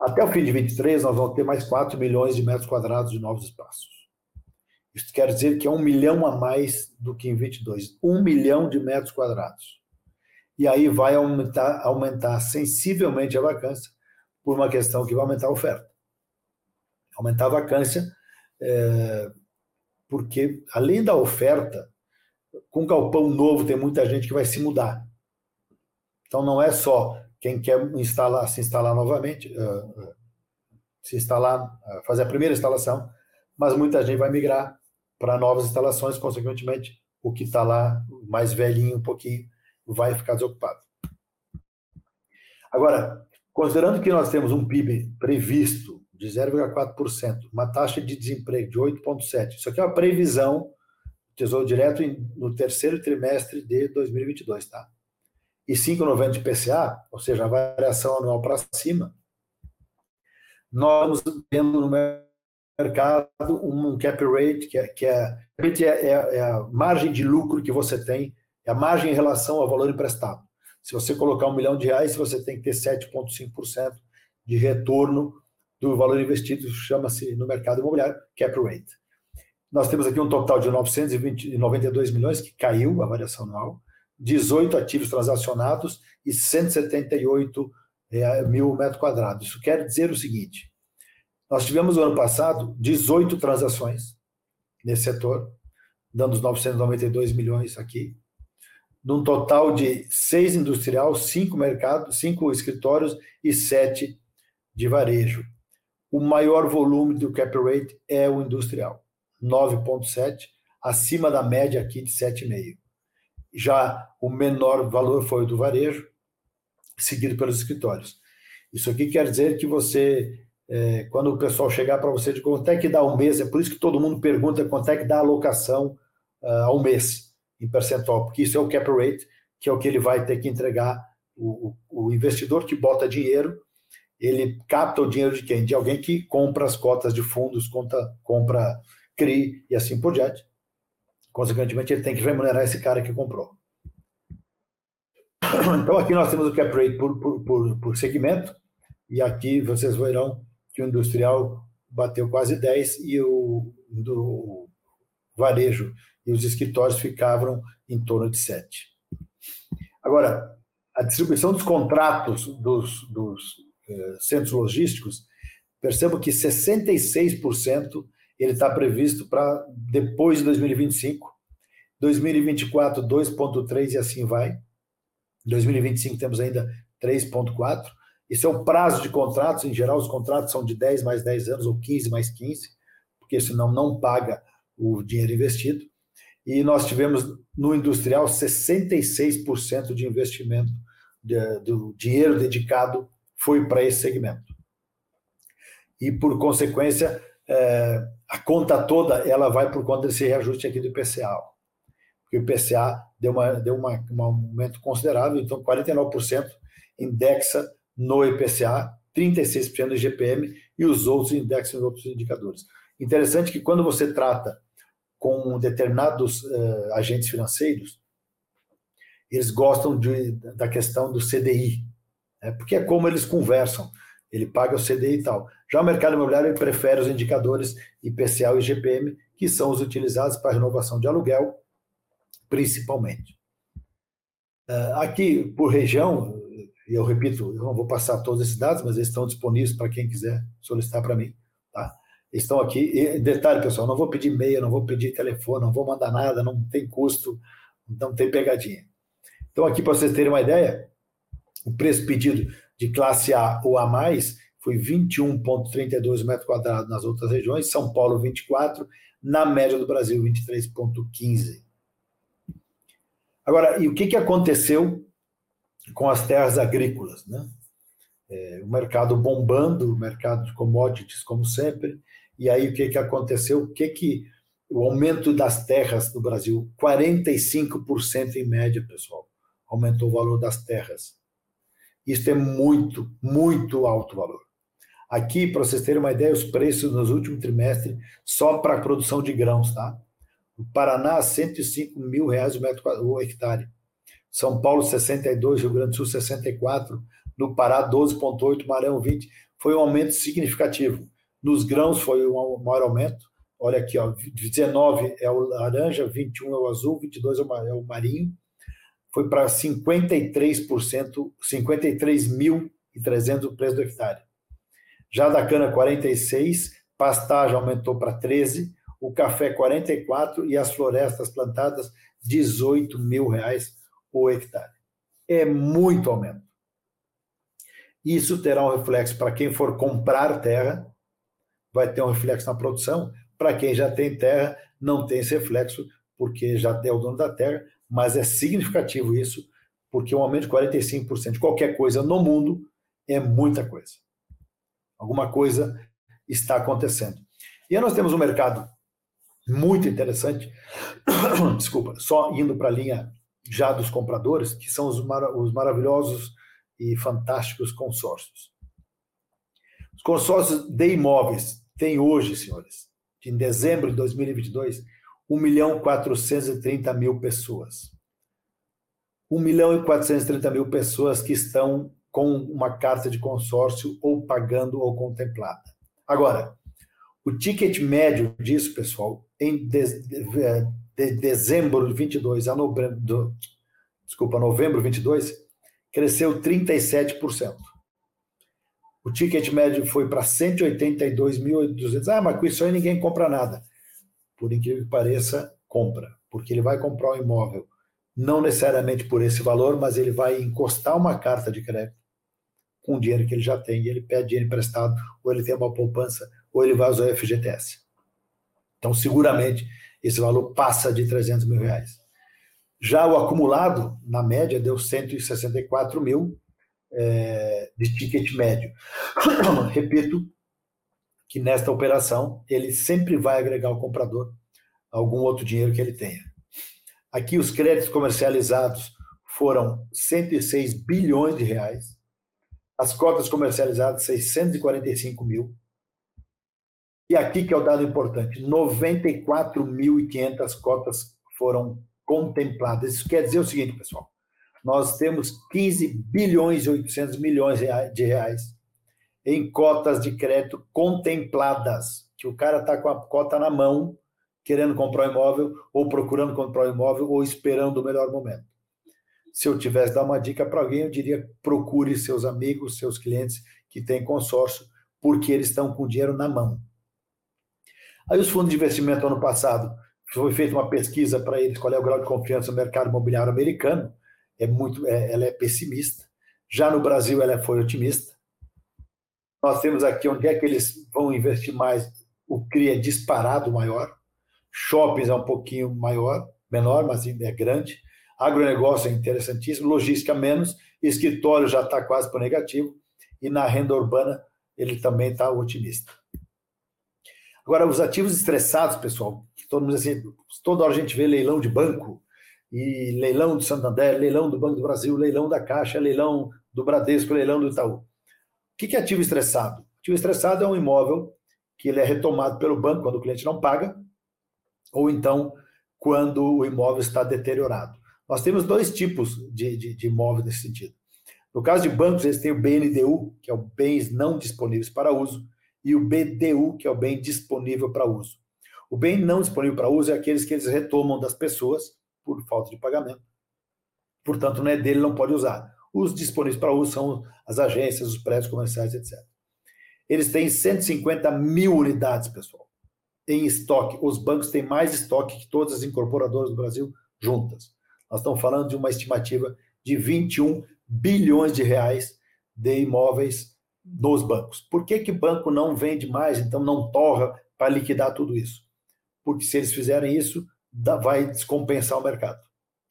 [SPEAKER 3] até o fim de 23, nós vamos ter mais 4 milhões de metros quadrados de novos espaços. Isso quer dizer que é um milhão a mais do que em 22. Um milhão de metros quadrados. E aí vai aumentar, aumentar sensivelmente a vacância por uma questão que vai aumentar a oferta. Aumentar a vacância, é, porque além da oferta, com galpão novo tem muita gente que vai se mudar. Então não é só quem quer instalar, se instalar novamente, uh, se instalar, fazer a primeira instalação, mas muita gente vai migrar para novas instalações, consequentemente, o que está lá, mais velhinho um pouquinho, vai ficar desocupado. Agora, considerando que nós temos um PIB previsto de 0,4%, uma taxa de desemprego de 8,7%, isso aqui é uma previsão do Tesouro Direto no terceiro trimestre de 2022, tá? E 5,90% de PCA, ou seja, a variação anual para cima, nós temos no mercado um cap rate, que é, que é, é, é a margem de lucro que você tem, é a margem em relação ao valor emprestado. Se você colocar um milhão de reais, você tem que ter 7,5% de retorno do valor investido, chama-se no mercado imobiliário cap rate. Nós temos aqui um total de 992 milhões, que caiu a variação anual, 18 ativos transacionados e 178 é, mil metros quadrados. Isso quer dizer o seguinte: nós tivemos no ano passado 18 transações nesse setor, dando os 992 milhões aqui, num total de seis industrial, cinco mercados, cinco escritórios e sete de varejo. O maior volume do cap rate é o industrial, 9,7, acima da média aqui de 7,5. Já o menor valor foi o do varejo, seguido pelos escritórios. Isso aqui quer dizer que você, é, quando o pessoal chegar para você de quanto é que dá um mês, é por isso que todo mundo pergunta quanto é que dá a alocação uh, ao mês em percentual, porque isso é o cap rate, que é o que ele vai ter que entregar. O, o, o investidor que bota dinheiro, ele capta o dinheiro de quem? De alguém que compra as cotas de fundos, conta, compra CRI e assim por diante. Consequentemente, ele tem que remunerar esse cara que comprou. Então, aqui nós temos o cap rate por, por, por, por segmento, e aqui vocês verão que o industrial bateu quase 10 e o do varejo e os escritórios ficavam em torno de 7. Agora, a distribuição dos contratos dos, dos eh, centros logísticos, percebo que 66% ele está previsto para depois de 2025, 2024 2,3 e assim vai. 2025 temos ainda 3,4. Esse é o prazo de contratos, em geral os contratos são de 10 mais 10 anos ou 15 mais 15, porque senão não paga o dinheiro investido e nós tivemos no industrial 66% de investimento de, do dinheiro dedicado foi para esse segmento. E, por consequência, é, a conta toda ela vai por conta desse reajuste aqui do IPCA. Porque o IPCA deu, uma, deu uma, um aumento considerável, então 49% indexa no IPCA, 36% no IGPM e os outros indexam em outros indicadores. Interessante que quando você trata com determinados uh, agentes financeiros, eles gostam de, da questão do CDI, né? porque é como eles conversam. Ele paga o CDI e tal. Já o mercado imobiliário ele prefere os indicadores IPCA e IGPM, que são os utilizados para renovação de aluguel, principalmente. Uh, aqui, por região, eu repito, eu não vou passar todos esses dados, mas eles estão disponíveis para quem quiser solicitar para mim. Tá? estão aqui. E, detalhe, pessoal, não vou pedir e-mail, não vou pedir telefone, não vou mandar nada, não tem custo, não tem pegadinha. Então, aqui, para vocês terem uma ideia, o preço pedido de classe A ou A mais foi 21,32 metros quadrados nas outras regiões, São Paulo 24, na média do Brasil 23,15. Agora, e o que, que aconteceu com as terras agrícolas? Né? É, o mercado bombando, o mercado de commodities, como sempre, e aí o que, que aconteceu? O que que o aumento das terras no Brasil, 45% em média, pessoal, aumentou o valor das terras. Isso é muito, muito alto valor. Aqui, para vocês terem uma ideia, os preços nos últimos trimestres, só para a produção de grãos, tá? O Paraná, 105 mil reais o, metro, o hectare. São Paulo, 62, Rio Grande do Sul, 64. No Pará, 12,8, Maranhão, 20. Foi um aumento significativo. Nos grãos foi o maior aumento. Olha aqui, ó, 19 é o laranja, 21 é o azul, 22 é o marinho. Foi para 53%, 53.300 o preço do hectare. Já da cana, 46, pastagem aumentou para 13, o café 44 e as florestas plantadas 18 mil reais o hectare. É muito aumento. Isso terá um reflexo para quem for comprar terra, vai ter um reflexo na produção. Para quem já tem terra, não tem esse reflexo, porque já é o dono da terra, mas é significativo isso, porque um aumento de 45% de qualquer coisa no mundo é muita coisa. Alguma coisa está acontecendo. E aí nós temos um mercado muito interessante, desculpa, só indo para a linha já dos compradores, que são os, os maravilhosos e fantásticos consórcios. Os consórcios de imóveis têm hoje, senhores, em dezembro de 2022, 1 milhão 430 mil pessoas. 1 milhão e 430 mil pessoas que estão com uma carta de consórcio ou pagando ou contemplada. Agora, o ticket médio disso, pessoal, em de, de, de dezembro de 22 a novembro, do, desculpa, novembro 22, cresceu 37%. O ticket médio foi para 182.200. Ah, mas com isso aí ninguém compra nada. Por incrível que pareça, compra, porque ele vai comprar um imóvel, não necessariamente por esse valor, mas ele vai encostar uma carta de crédito com o dinheiro que ele já tem, e ele pede dinheiro emprestado, ou ele tem uma poupança, ou ele vai usar o FGTS. Então, seguramente, esse valor passa de 300 mil reais. Já o acumulado, na média, deu 164 mil é, de ticket médio. Repito que nesta operação ele sempre vai agregar ao comprador algum outro dinheiro que ele tenha. Aqui os créditos comercializados foram 106 bilhões de reais, as cotas comercializadas 645 mil. E aqui que é o dado importante, 94.500 cotas foram contempladas. Isso quer dizer o seguinte, pessoal, nós temos 15 bilhões e 800 milhões de reais em cotas de crédito contempladas, que o cara está com a cota na mão, querendo comprar um imóvel, ou procurando comprar um imóvel, ou esperando o melhor momento. Se eu tivesse dar uma dica para alguém, eu diria procure seus amigos, seus clientes que têm consórcio, porque eles estão com dinheiro na mão. Aí os fundos de investimento ano passado, foi feita uma pesquisa para eles qual é o grau de confiança no mercado imobiliário americano, é muito, é, ela é pessimista. Já no Brasil ela foi otimista. Nós temos aqui onde é que eles vão investir mais. O CRI é disparado maior. Shoppings é um pouquinho maior, menor, mas é grande. Agronegócio é interessantíssimo. Logística menos. Escritório já está quase para negativo. E na renda urbana ele também está otimista. Agora, os ativos estressados, pessoal, todo mundo assim, toda hora a gente vê leilão de banco, e leilão do Santander, leilão do Banco do Brasil, leilão da Caixa, leilão do Bradesco, leilão do Itaú. O que é ativo estressado? Ativo estressado é um imóvel que ele é retomado pelo banco quando o cliente não paga, ou então quando o imóvel está deteriorado. Nós temos dois tipos de, de, de imóvel nesse sentido. No caso de bancos, eles têm o BNDU, que é o bens não disponíveis para uso, e o BDU, que é o bem disponível para uso. O bem não disponível para uso é aqueles que eles retomam das pessoas por falta de pagamento. Portanto, não é dele, não pode usar. Os disponíveis para uso são as agências, os prédios comerciais, etc. Eles têm 150 mil unidades, pessoal, em estoque. Os bancos têm mais estoque que todas as incorporadoras do Brasil juntas. Nós estamos falando de uma estimativa de 21 bilhões de reais de imóveis nos bancos. Por que que banco não vende mais, então não torra para liquidar tudo isso? Porque se eles fizerem isso, vai descompensar o mercado.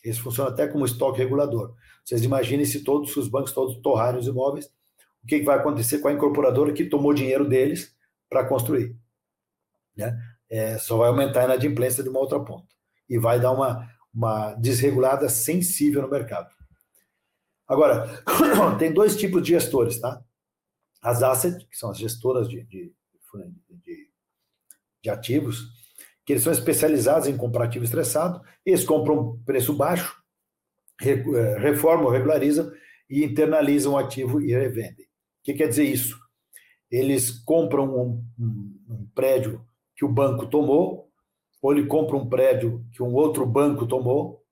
[SPEAKER 3] Isso funciona até como estoque regulador. Vocês imaginem se todos os bancos todos torrarem os imóveis, o que vai acontecer com a incorporadora que tomou dinheiro deles para construir? Né? É, só vai aumentar a inadimplência de uma outra ponta. E vai dar uma, uma desregulada sensível no mercado. Agora, tem dois tipos de gestores, tá? As asset, que são as gestoras de, de, de, de ativos, que eles são especializados em comprar ativo estressado, eles compram preço baixo, reformam, regularizam e internalizam o ativo e revendem. O que quer dizer isso? Eles compram um, um, um prédio que o banco tomou, ou ele compra um prédio que um outro banco tomou,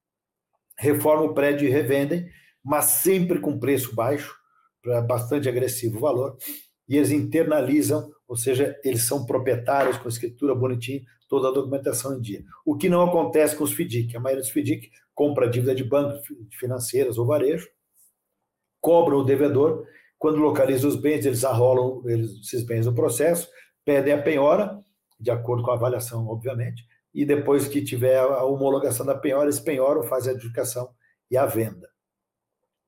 [SPEAKER 3] reforma o prédio e revendem, mas sempre com preço baixo, bastante agressivo o valor, e eles internalizam, ou seja, eles são proprietários com escritura bonitinha, toda a documentação em dia. O que não acontece com os FDIC. A maioria dos FDIC compra dívida de banco, financeiras ou varejo, cobra o devedor, quando localiza os bens, eles arrolam eles, esses bens no processo, pedem a penhora, de acordo com a avaliação, obviamente, e depois que tiver a homologação da penhora, esse penhora faz a adjudicação e a venda.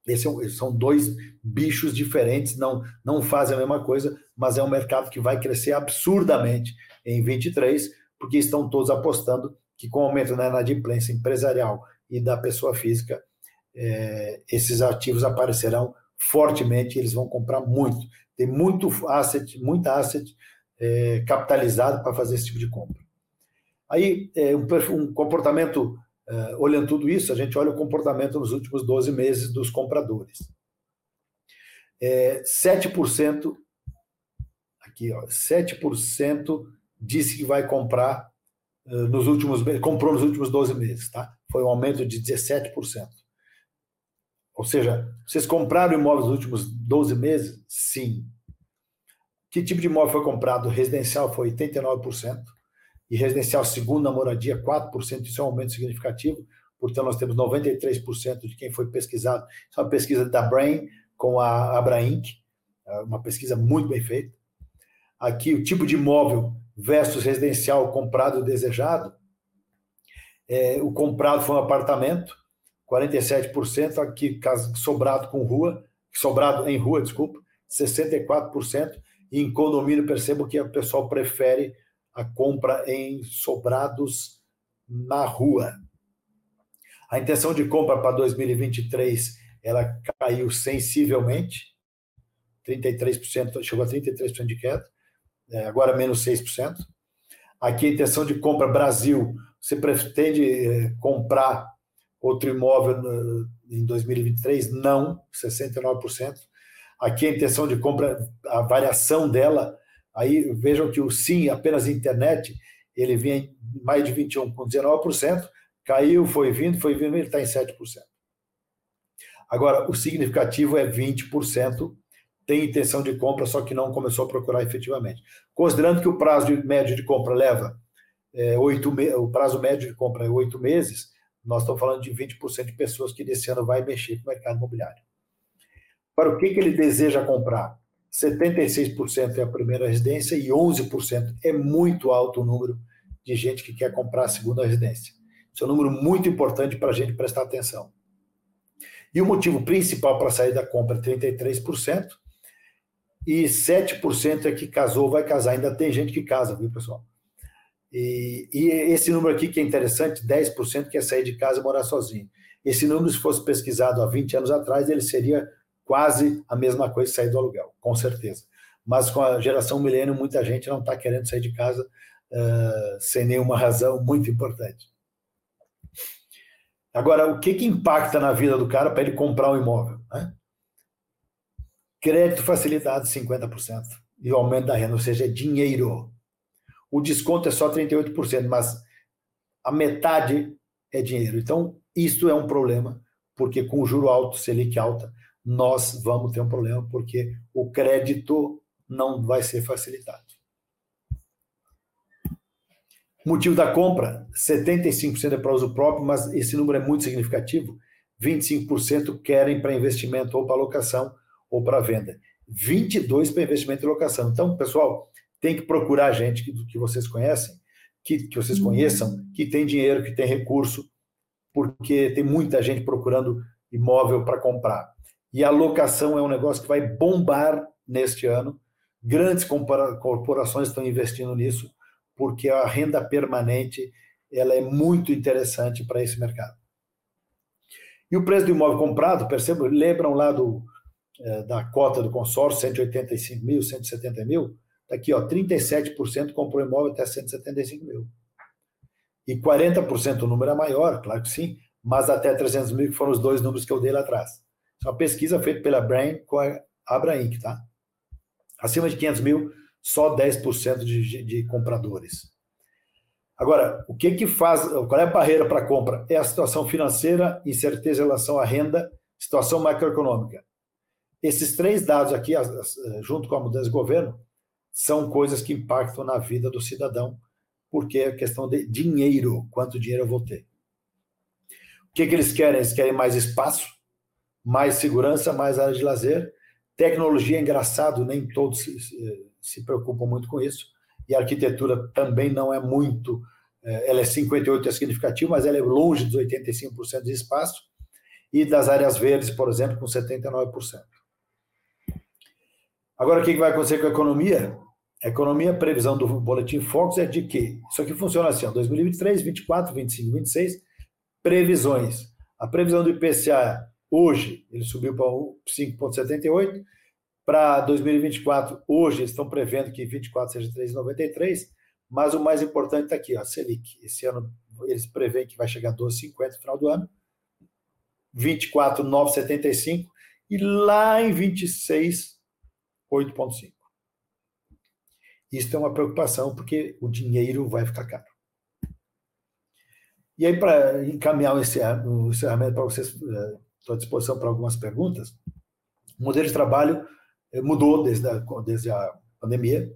[SPEAKER 3] Esses são dois bichos diferentes, não, não fazem a mesma coisa, mas é um mercado que vai crescer absurdamente em 23, porque estão todos apostando que com o aumento na inadimplência empresarial e da pessoa física, é, esses ativos aparecerão fortemente, eles vão comprar muito. Tem muito asset, muita asset é, capitalizado para fazer esse tipo de compra. Aí, é, um, um comportamento Uh, olhando tudo isso, a gente olha o comportamento nos últimos 12 meses dos compradores. É, 7%, aqui, ó, 7% disse que vai comprar nos últimos comprou nos últimos 12 meses, tá? Foi um aumento de 17%. Ou seja, vocês compraram imóveis nos últimos 12 meses? Sim. Que tipo de imóvel foi comprado? Residencial foi 89% e residencial segunda moradia, 4%, isso é um aumento significativo, portanto nós temos 93% de quem foi pesquisado. Isso é uma pesquisa da Brain com a Abrainc, é uma pesquisa muito bem feita. Aqui o tipo de imóvel versus residencial comprado e desejado. É, o comprado foi um apartamento, 47%, aqui sobrado com rua, sobrado em rua, desculpa, 64%, e em condomínio percebo que o pessoal prefere a compra em sobrados na rua. A intenção de compra para 2023 ela caiu sensivelmente, 33%, chegou a 33% de queda, é, agora menos 6%. Aqui a intenção de compra Brasil, você pretende é, comprar outro imóvel em 2023? Não, 69%. Aqui a intenção de compra, a variação dela Aí vejam que o sim, apenas internet, ele vinha em mais de 21 com 19%, caiu, foi vindo, foi vindo, ele está em 7%. Agora, o significativo é 20%, tem intenção de compra, só que não começou a procurar efetivamente. Considerando que o prazo médio de compra leva é, oito o prazo médio de compra é oito meses, nós estamos falando de 20% de pessoas que desse ano vai mexer com o mercado imobiliário. Para o que, que ele deseja comprar? 76% é a primeira residência e 11% é muito alto o número de gente que quer comprar a segunda residência. Isso é um número muito importante para a gente prestar atenção. E o motivo principal para sair da compra é 33%, e 7% é que casou, vai casar. Ainda tem gente que casa, viu, pessoal? E, e esse número aqui que é interessante, 10% quer sair de casa e morar sozinho. Esse número, se fosse pesquisado há 20 anos atrás, ele seria quase a mesma coisa sair do aluguel, com certeza. Mas com a geração milênio, muita gente não está querendo sair de casa uh, sem nenhuma razão muito importante. Agora, o que, que impacta na vida do cara para ele comprar um imóvel? Né? Crédito facilitado 50% e o aumento da renda, ou seja, é dinheiro. O desconto é só 38%, mas a metade é dinheiro. Então, isto é um problema, porque com o juro alto, Selic alta, nós vamos ter um problema, porque o crédito não vai ser facilitado. Motivo da compra: 75% é para uso próprio, mas esse número é muito significativo. 25% querem para investimento ou para locação ou para venda. 22% para investimento e locação. Então, pessoal, tem que procurar gente que, que vocês conhecem, que, que vocês conheçam, que tem dinheiro, que tem recurso, porque tem muita gente procurando imóvel para comprar. E a locação é um negócio que vai bombar neste ano. Grandes corporações estão investindo nisso, porque a renda permanente ela é muito interessante para esse mercado. E o preço do imóvel comprado, percebam, lembram lá do, é, da cota do consórcio, 185 mil, 170 mil? Está aqui, ó, 37% comprou imóvel até 175 mil. E 40% o número é maior, claro que sim, mas até 300 mil, que foram os dois números que eu dei lá atrás. É uma pesquisa feita pela Brain com a Abra Inc., tá? Acima de 500 mil, só 10% de, de compradores. Agora, o que que faz, qual é a barreira para compra? É a situação financeira, incerteza em relação à renda, situação macroeconômica. Esses três dados aqui, junto com a mudança de governo, são coisas que impactam na vida do cidadão, porque é questão de dinheiro, quanto dinheiro eu vou ter. O que, que eles querem? Eles querem mais espaço, mais segurança, mais área de lazer. Tecnologia é engraçado, nem todos se, se preocupam muito com isso. e a arquitetura também não é muito, é, ela é 58 é significativo, mas ela é longe dos 85% de espaço, e das áreas verdes, por exemplo, com 79%. Agora, o que vai acontecer com a economia? A economia, a previsão do Boletim Focus é de que isso aqui funciona assim, ó, 2023, 24, 25, 26, previsões. A previsão do IPCA hoje, ele subiu para 5,78, para 2024, hoje estão prevendo que 24 seja 3,93, mas o mais importante está aqui, ó, Selic. Esse ano eles preveem que vai chegar a 12,50 no final do ano, 24, 9,75 e lá em 26, 8,5. Isso é uma preocupação porque o dinheiro vai ficar caro. E aí, para encaminhar o encerramento para vocês, estou à disposição para algumas perguntas. O modelo de trabalho eh, mudou desde a, desde a pandemia.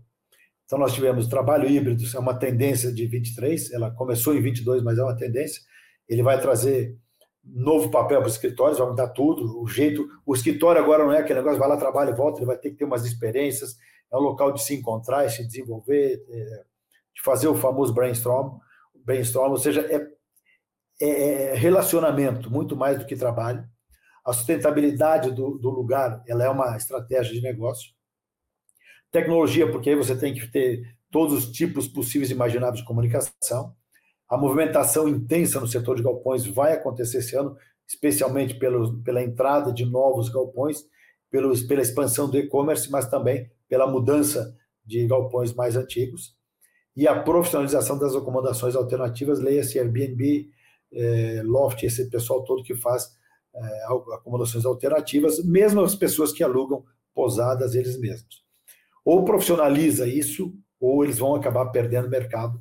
[SPEAKER 3] Então, nós tivemos trabalho híbrido, é uma tendência de 23, ela começou em 22, mas é uma tendência. Ele vai trazer novo papel para os escritórios, vai mudar tudo, o jeito. O escritório agora não é aquele negócio, vai lá, trabalha e volta, ele vai ter que ter umas experiências, é um local de se encontrar, se desenvolver, é, de fazer o famoso brainstorm, brainstorm, ou seja, é, é, é relacionamento muito mais do que trabalho. A sustentabilidade do, do lugar, ela é uma estratégia de negócio. Tecnologia, porque aí você tem que ter todos os tipos possíveis e imagináveis de comunicação. A movimentação intensa no setor de galpões vai acontecer esse ano, especialmente pelo, pela entrada de novos galpões, pela expansão do e-commerce, mas também pela mudança de galpões mais antigos. E a profissionalização das acomodações alternativas, leia-se Airbnb, é, Loft, esse pessoal todo que faz é, acomodações alternativas, mesmo as pessoas que alugam pousadas eles mesmos. Ou profissionaliza isso, ou eles vão acabar perdendo mercado.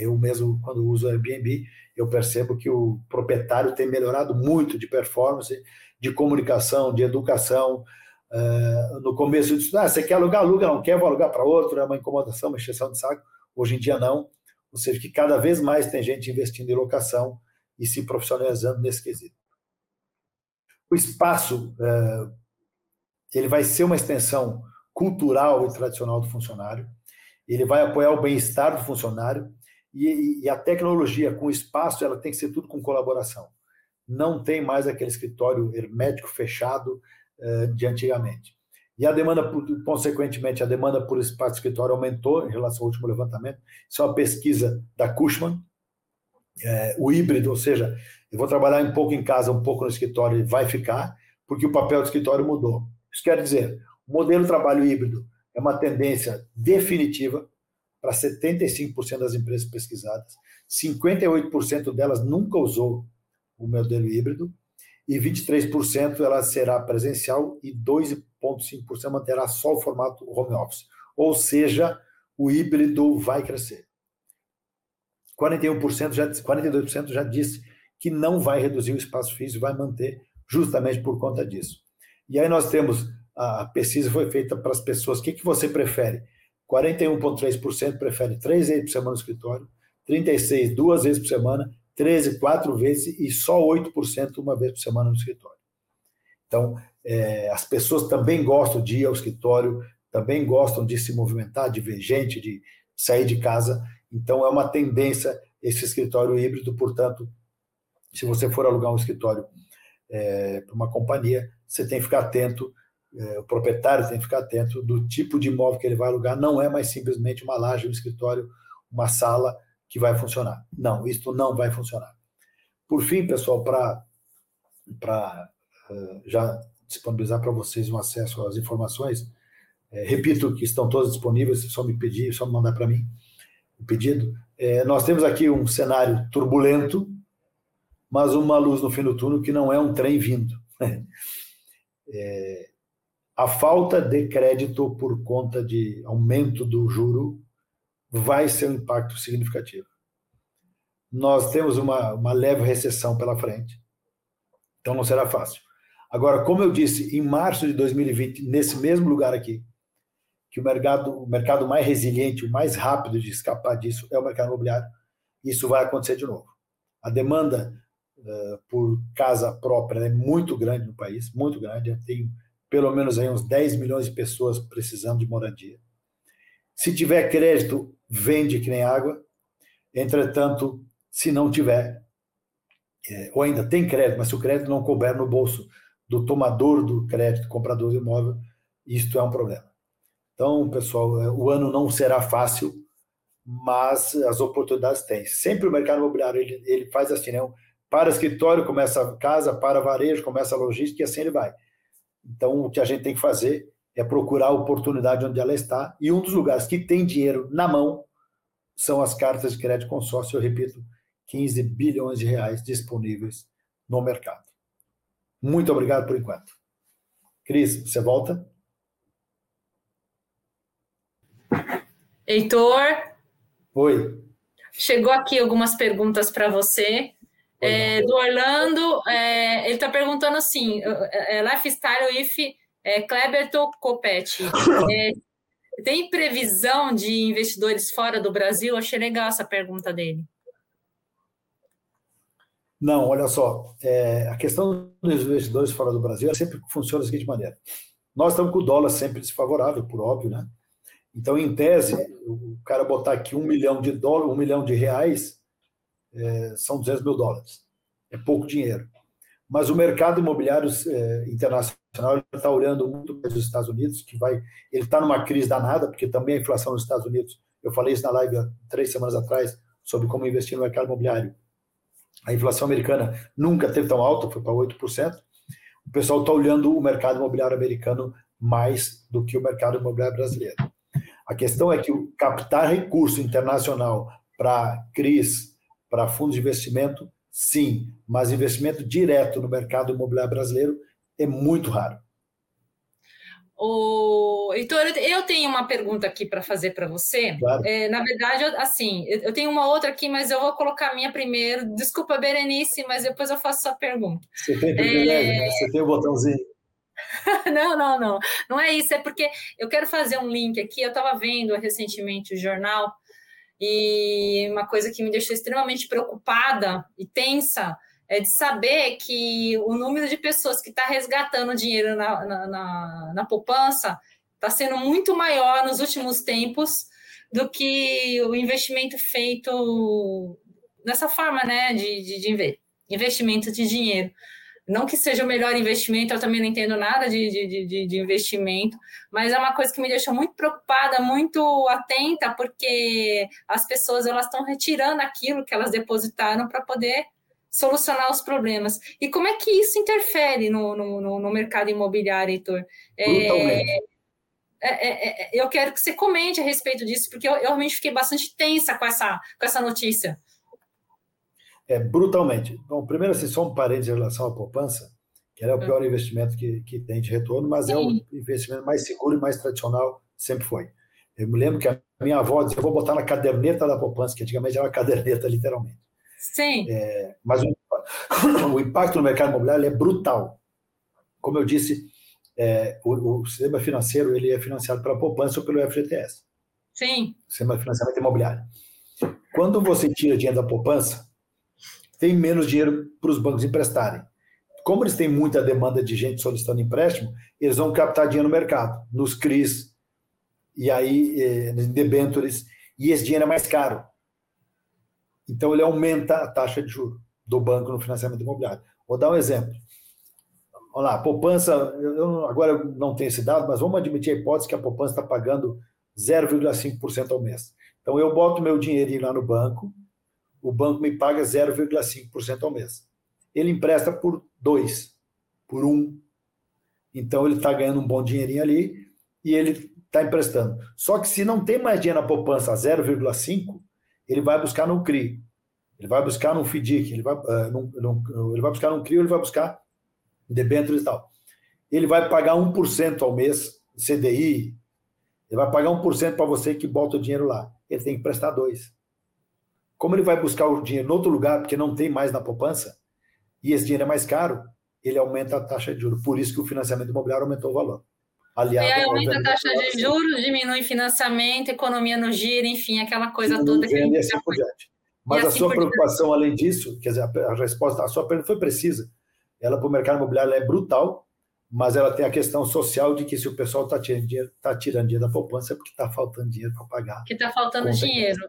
[SPEAKER 3] Eu mesmo, quando uso Airbnb, eu percebo que o proprietário tem melhorado muito de performance, de comunicação, de educação. Uh, no começo, eu disse, ah, você quer alugar, aluga, não quer, vou alugar para outro, é uma incomodação, uma exceção de saco. Hoje em dia, não. Ou seja, que cada vez mais tem gente investindo em locação e se profissionalizando nesse quesito. O espaço uh, ele vai ser uma extensão cultural e tradicional do funcionário, ele vai apoiar o bem-estar do funcionário e, e, a tecnologia com espaço ela tem que ser tudo com colaboração. Não tem mais aquele escritório hermético fechado uh, de antigamente. E a demanda, consequentemente, a demanda por espaço de escritório aumentou em relação ao último levantamento. Isso é uma pesquisa da Cushman. É, o híbrido, ou seja, eu vou trabalhar um pouco em casa, um pouco no escritório, vai ficar, porque o papel do escritório mudou. Isso quer dizer, o modelo de trabalho híbrido é uma tendência definitiva para 75% das empresas pesquisadas. 58% delas nunca usou o modelo híbrido e 23% ela será presencial e 2,5% manterá só o formato home office. Ou seja, o híbrido vai crescer. 41% já, 42% já disse que não vai reduzir o espaço físico, vai manter justamente por conta disso. E aí nós temos, a pesquisa foi feita para as pessoas, o que, que você prefere? 41,3% prefere três vezes por semana no escritório, 36% duas vezes por semana 13, quatro vezes e só 8% uma vez por semana no escritório. Então, é, as pessoas também gostam de ir ao escritório, também gostam de se movimentar, de ver gente, de sair de casa. Então, é uma tendência esse escritório híbrido. Portanto, se você for alugar um escritório é, para uma companhia, você tem que ficar atento, é, o proprietário tem que ficar atento do tipo de imóvel que ele vai alugar. Não é mais simplesmente uma laje, um escritório, uma sala que vai funcionar. Não, isto não vai funcionar. Por fim, pessoal, para uh, já disponibilizar para vocês um acesso às informações, é, repito que estão todas disponíveis, só me pedir, só me mandar para mim o pedido. É, nós temos aqui um cenário turbulento, mas uma luz no fim do túnel que não é um trem vindo. É, a falta de crédito por conta de aumento do juro vai ser um impacto significativo. Nós temos uma, uma leve recessão pela frente, então não será fácil. Agora, como eu disse, em março de 2020, nesse mesmo lugar aqui, que o mercado, o mercado mais resiliente, o mais rápido de escapar disso é o mercado imobiliário, isso vai acontecer de novo. A demanda uh, por casa própria é muito grande no país, muito grande. Tem pelo menos aí uns 10 milhões de pessoas precisando de moradia. Se tiver crédito, vende que nem água. Entretanto, se não tiver, é, ou ainda tem crédito, mas se o crédito não couber no bolso do tomador do crédito, comprador do imóvel, isto é um problema. Então, pessoal, é, o ano não será fácil, mas as oportunidades têm. Sempre o mercado imobiliário ele, ele faz assim, né? para escritório começa casa, para varejo começa a logística e assim ele vai. Então, o que a gente tem que fazer é procurar a oportunidade onde ela está, e um dos lugares que tem dinheiro na mão são as cartas de crédito consórcio, eu repito, 15 bilhões de reais disponíveis no mercado. Muito obrigado por enquanto. Cris, você volta?
[SPEAKER 2] Heitor?
[SPEAKER 3] Oi.
[SPEAKER 2] Chegou aqui algumas perguntas para você. É, do Orlando, é, ele está perguntando assim: é, é lifestyle if é, Kleberto Copete. É, tem previsão de investidores fora do Brasil? Achei legal essa pergunta dele.
[SPEAKER 3] Não, olha só, a questão dos investidores fora do Brasil sempre funciona da seguinte maneira. Nós estamos com o dólar sempre desfavorável, por óbvio, né? Então, em tese, o cara botar aqui um milhão de dólares, um milhão de reais, é, são 200 mil dólares. É pouco dinheiro. Mas o mercado imobiliário é, internacional está olhando muito para os Estados Unidos, que vai, ele está numa crise danada, porque também a inflação nos Estados Unidos, eu falei isso na live há três semanas atrás, sobre como investir no mercado imobiliário a inflação americana nunca teve tão alta, foi para 8%. O pessoal está olhando o mercado imobiliário americano mais do que o mercado imobiliário brasileiro. A questão é que captar recurso internacional para CRIs, para fundos de investimento, sim, mas investimento direto no mercado imobiliário brasileiro é muito raro.
[SPEAKER 2] O Heitor, eu tenho uma pergunta aqui para fazer para você. Claro. É, na verdade, assim, eu tenho uma outra aqui, mas eu vou colocar a minha primeiro. Desculpa, Berenice, mas depois eu faço sua pergunta.
[SPEAKER 3] Você tem privilégio, é... né? Você tem o botãozinho.
[SPEAKER 2] não, não, não. Não é isso, é porque eu quero fazer um link aqui. Eu estava vendo recentemente o jornal e uma coisa que me deixou extremamente preocupada e tensa é de saber que o número de pessoas que está resgatando dinheiro na, na, na, na poupança está sendo muito maior nos últimos tempos do que o investimento feito dessa forma, né, de, de, de investimento de dinheiro. Não que seja o melhor investimento, eu também não entendo nada de, de, de, de, investimento, mas é uma coisa que me deixa muito preocupada, muito atenta, porque as pessoas elas estão retirando aquilo que elas depositaram para poder solucionar os problemas. E como é que isso interfere no, no, no mercado imobiliário, Heitor? É, é, é, é, eu quero que você comente a respeito disso, porque eu, eu, realmente fiquei bastante tensa com essa, com essa notícia.
[SPEAKER 3] É, brutalmente. Bom, primeiro, assim, só um parênteses em relação à poupança, que é o pior investimento que, que tem de retorno, mas Sim. é o investimento mais seguro e mais tradicional, sempre foi. Eu me lembro que a minha avó dizia, eu vou botar na caderneta da poupança, que antigamente era uma caderneta, literalmente.
[SPEAKER 2] Sim.
[SPEAKER 3] É, mas o, o, impacto no mercado imobiliário é brutal. Como eu disse, é, o, o, sistema financeiro ele é financiado pela poupança ou pelo FGTS.
[SPEAKER 2] Sim.
[SPEAKER 3] Sistema de financiamento imobiliário. Quando você tira dinheiro da poupança, tem menos dinheiro para os bancos emprestarem. Como eles têm muita demanda de gente solicitando empréstimo, eles vão captar dinheiro no mercado, nos CRIs, e aí, eh, debentures, e esse dinheiro é mais caro. Então, ele aumenta a taxa de juros do banco no financiamento imobiliário. Vou dar um exemplo. Vamos lá, poupança, eu agora não tenho esse dado, mas vamos admitir a hipótese que a poupança está pagando 0,5% ao mês. Então, eu boto meu dinheirinho lá no banco, o banco me paga 0,5% ao mês. Ele empresta por 2, por 1. Um. Então, ele está ganhando um bom dinheirinho ali e ele está emprestando. Só que se não tem mais dinheiro na poupança a 0,5%, ele vai buscar no CRI, ele vai buscar no FDIC, ele vai, uh, ele vai buscar no CRI, ele vai buscar debêntures e tal. Ele vai pagar 1% ao mês, CDI, ele vai pagar 1% para você que bota o dinheiro lá. Ele tem que prestar 2%. Como ele vai buscar o dinheiro em outro lugar, porque não tem mais na poupança, e esse dinheiro é mais caro, ele aumenta a taxa de juros. Por isso que o financiamento imobiliário aumentou o valor.
[SPEAKER 2] Aliado, e aí aumenta a taxa de juros, diminui financiamento, economia no giro, enfim, aquela coisa toda. Que
[SPEAKER 3] e assim por diante. Mas a assim sua preocupação, além disso, quer dizer, a resposta, a sua pergunta foi precisa. Ela para o mercado imobiliário é brutal, mas ela tem a questão social de que se o pessoal está tirando, dinheiro, tá tirando dinheiro da poupança é porque está faltando dinheiro para pagar.
[SPEAKER 2] Que está faltando dinheiro.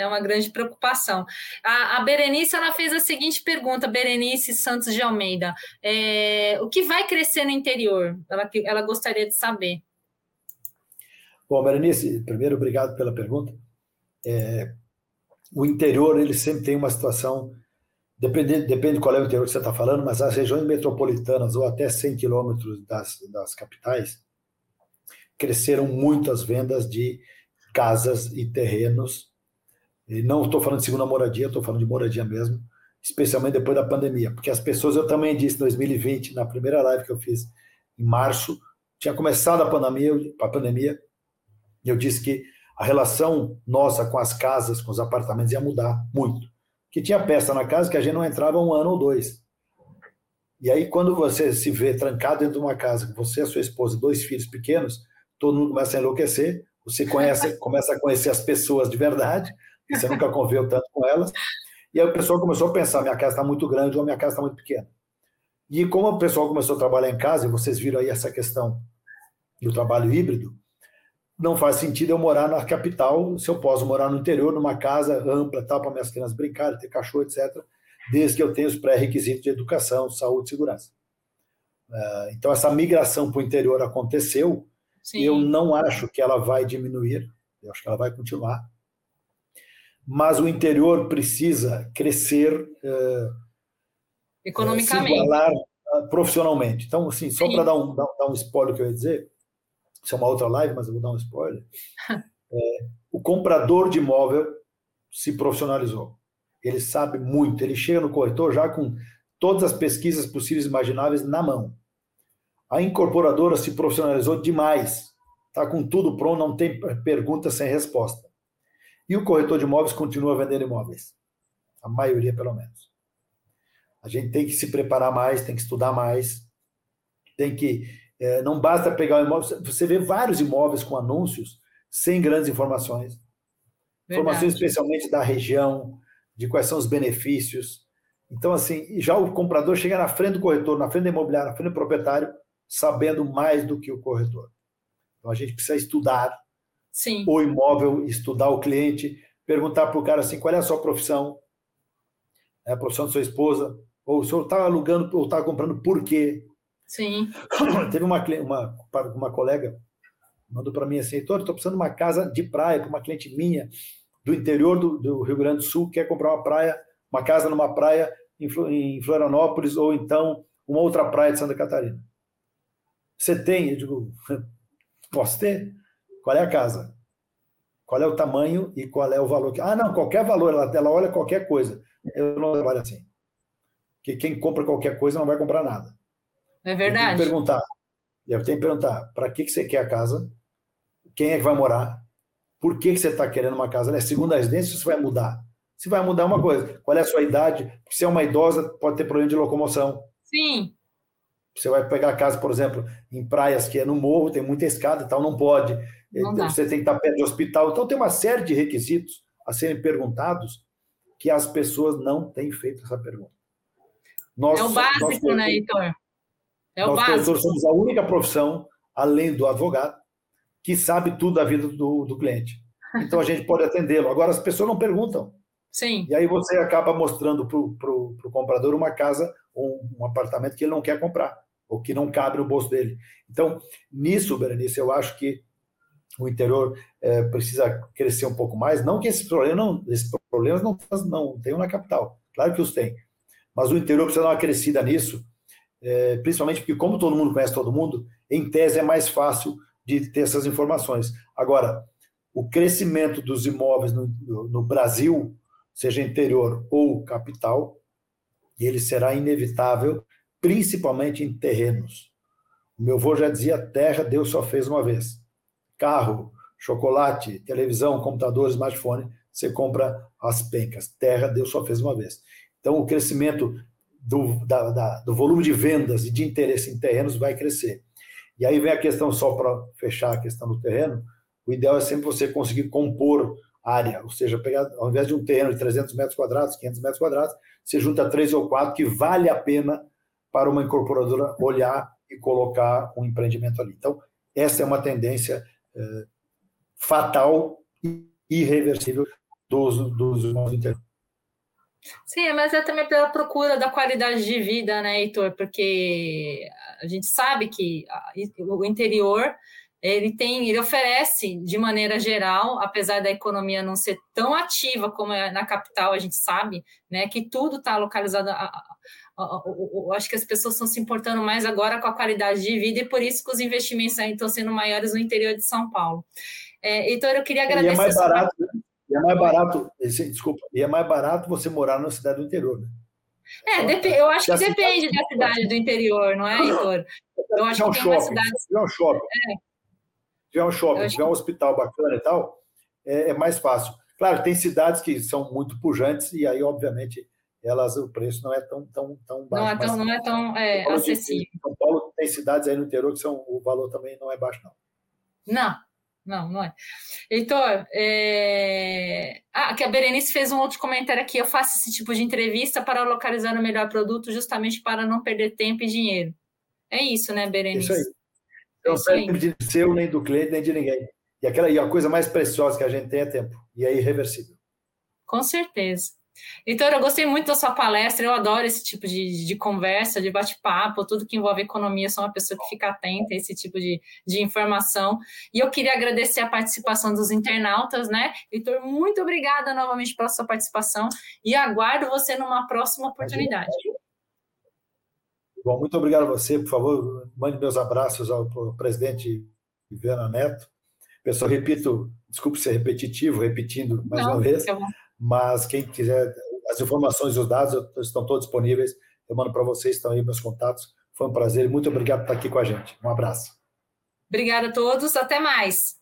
[SPEAKER 2] É uma grande preocupação. A, a, Berenice ela fez a seguinte pergunta, Berenice Santos de Almeida. É, o que vai crescer no interior? Ela, ela gostaria de saber.
[SPEAKER 3] Bom, Berenice, primeiro, obrigado pela pergunta. É, o interior, ele sempre tem uma situação, depende, depende qual é o interior que você está falando, mas as regiões metropolitanas, ou até 100 quilômetros das, das capitais, cresceram muito as vendas de casas e terrenos e não estou falando de segunda moradia, estou falando de moradia mesmo, especialmente depois da pandemia, porque as pessoas, eu também disse em 2020, na primeira live que eu fiz em março, tinha começado a pandemia, a pandemia, e eu disse que a relação nossa com as casas, com os apartamentos ia mudar muito. Que tinha peça na casa que a gente não entrava um ano ou dois. E aí, quando você se vê trancado dentro de uma casa, com você, a sua esposa, dois filhos pequenos, todo mundo começa a enlouquecer, você conhece, começa a conhecer as pessoas de verdade, você nunca conviveu tanto com elas. E aí o pessoal começou a pensar: minha casa está muito grande ou minha casa está muito pequena. E como o pessoal começou a trabalhar em casa, e vocês viram aí essa questão do trabalho híbrido, não faz sentido eu morar na capital se eu posso morar no interior, numa casa ampla, tal, para minhas crianças brincarem, ter cachorro, etc., desde que eu tenha os pré-requisitos de educação, saúde e segurança. Uh, então, essa migração para o interior aconteceu, Sim. eu não acho que ela vai diminuir, eu acho que ela vai continuar mas o interior precisa crescer uh,
[SPEAKER 2] economicamente,
[SPEAKER 3] se igualar uh, profissionalmente. Então, assim, só para dar um, dar, dar, um spoiler que eu ia dizer, isso é uma outra live, mas eu vou dar um spoiler. é, o comprador de imóvel se profissionalizou. Ele sabe muito, ele chega no corretor já com todas as pesquisas possíveis e imagináveis na mão. A incorporadora se profissionalizou demais, está com tudo pronto, não tem pergunta sem resposta. E o corretor de imóveis continua vendendo imóveis. A maioria, pelo menos. A gente tem que se preparar mais, tem que estudar mais, tem que. É, não basta pegar o imóvel. Você vê vários imóveis com anúncios sem grandes informações. Verdade. Informações especialmente da região, de quais são os benefícios. Então, assim, já o comprador chega na frente do corretor, na frente do imobiliário, na frente do proprietário, sabendo mais do que o corretor. Então, a gente precisa estudar
[SPEAKER 2] Sim.
[SPEAKER 3] o imóvel, estudar o cliente, perguntar para o cara assim, qual é a sua profissão, é a profissão da sua esposa, ou o senhor está alugando ou está comprando por quê?
[SPEAKER 2] Sim.
[SPEAKER 3] Teve uma, uma, uma colega mandou para mim assim, estou precisando de uma casa de praia para uma cliente minha do interior do, do, Rio Grande do Sul, quer comprar uma praia, uma casa numa praia em, em Florianópolis ou então uma outra praia de Santa Catarina. Você tem? Eu digo, posso ter? Qual é a casa? Qual é o tamanho e qual é o valor? Ah, não, qualquer valor, ela, ela olha qualquer coisa. Eu não trabalho assim. Porque quem compra qualquer coisa não vai comprar nada.
[SPEAKER 2] É verdade.
[SPEAKER 3] Eu tenho que perguntar, eu tenho que perguntar para que, que você quer a casa? Quem é que vai morar? Por que, que você está querendo uma casa? É segunda residência você vai mudar? Se vai mudar uma coisa, qual é a sua idade? Se é uma idosa, pode ter problema de locomoção.
[SPEAKER 2] Sim.
[SPEAKER 3] Você vai pegar a casa, por exemplo, em praias que é no morro, tem muita escada e tal, não pode. Não você tem que estar perto de hospital. Então, tem uma série de requisitos a serem perguntados que as pessoas não têm feito essa pergunta.
[SPEAKER 2] Nós, é o básico, nós, né, Heitor?
[SPEAKER 3] É o nós, básico. somos a única profissão, além do advogado, que sabe tudo da vida do, do cliente. Então, a gente pode atendê-lo. Agora, as pessoas não perguntam.
[SPEAKER 2] Sim.
[SPEAKER 3] E aí você acaba mostrando para o comprador uma casa ou um apartamento que ele não quer comprar, ou que não cabe no bolso dele. Então, nisso, Berenice, eu acho que o interior é, precisa crescer um pouco mais. Não que esses problemas não, esses problemas não, não tenham na capital, claro que os tem. Mas o interior precisa dar uma crescida nisso, é, principalmente porque, como todo mundo conhece todo mundo, em tese é mais fácil de ter essas informações. Agora, o crescimento dos imóveis no, no Brasil, seja interior ou capital, ele será inevitável, principalmente em terrenos. O meu avô já dizia: terra Deus só fez uma vez carro, chocolate, televisão, computador, smartphone, você compra as pencas. Terra, Deus só fez uma vez. Então, o crescimento do, da, da, do volume de vendas e de interesse em terrenos vai crescer. E aí vem a questão, só para fechar a questão do terreno, o ideal é sempre você conseguir compor área, ou seja, pegar, ao invés de um terreno de 300 metros quadrados, 500 metros quadrados, você junta três ou quatro que vale a pena para uma incorporadora olhar e colocar um empreendimento ali. Então, essa é uma tendência fatal e irreversível dos, dos irmãos interior.
[SPEAKER 2] Sim, mas é também pela procura da qualidade de vida, né, Heitor? Porque a gente sabe que o interior ele tem, ele oferece de maneira geral, apesar da economia não ser tão ativa como é na capital, a gente sabe, né, que tudo está localizado. A, acho que as pessoas estão se importando mais agora com a qualidade de vida e por isso que os investimentos estão sendo maiores no interior de São Paulo. É, então, eu queria agradecer.
[SPEAKER 3] E é mais barato, né? e é mais barato, desculpa, e é mais barato você morar na cidade do interior, né?
[SPEAKER 2] É, eu acho que depende da cidade do interior, não é, Heitor?
[SPEAKER 3] Eu acho que tem shopping. Se tiver um shopping, é. se tiver um shopping, se tiver um hospital bacana e tal, é, é, mais fácil. Claro, tem cidades que são muito pujantes e aí, obviamente, elas o preço não é tão, tão, tão baixo.
[SPEAKER 2] Não é tão, não é tão é, acessível.
[SPEAKER 3] São Paulo tem cidades aí no interior que são, o valor também não é baixo, não.
[SPEAKER 2] Não, não, não é. Heitor, é... ah, que a Berenice fez um outro comentário aqui. Eu faço esse tipo de entrevista para localizar o melhor produto, justamente para não perder tempo e dinheiro. É isso, né, Berenice?
[SPEAKER 3] Isso aí. Não é de seu, nem do cliente, nem de ninguém. E aquela e a coisa mais preciosa que a gente tem é tempo. E é irreversível.
[SPEAKER 2] Com certeza. Então, eu gostei muito da sua palestra, eu adoro esse tipo de, de conversa, de bate-papo, tudo que envolve economia, sou uma pessoa que fica atenta a esse tipo de, de informação. E eu queria agradecer a participação dos internautas, né? Heitor, muito obrigada novamente pela sua participação e aguardo você numa próxima oportunidade.
[SPEAKER 3] Bom, muito obrigado a você, por favor, mande meus abraços ao, ao presidente Viana Neto. Pessoal, repito, desculpe ser repetitivo, repetindo mais Não, uma vez, mas quem quiser, as informações e os dados estão todos disponíveis. Eu mando para vocês, estão aí meus contatos. Foi um prazer muito obrigado por estar aqui com a gente. Um abraço.
[SPEAKER 2] Obrigada a todos, até mais.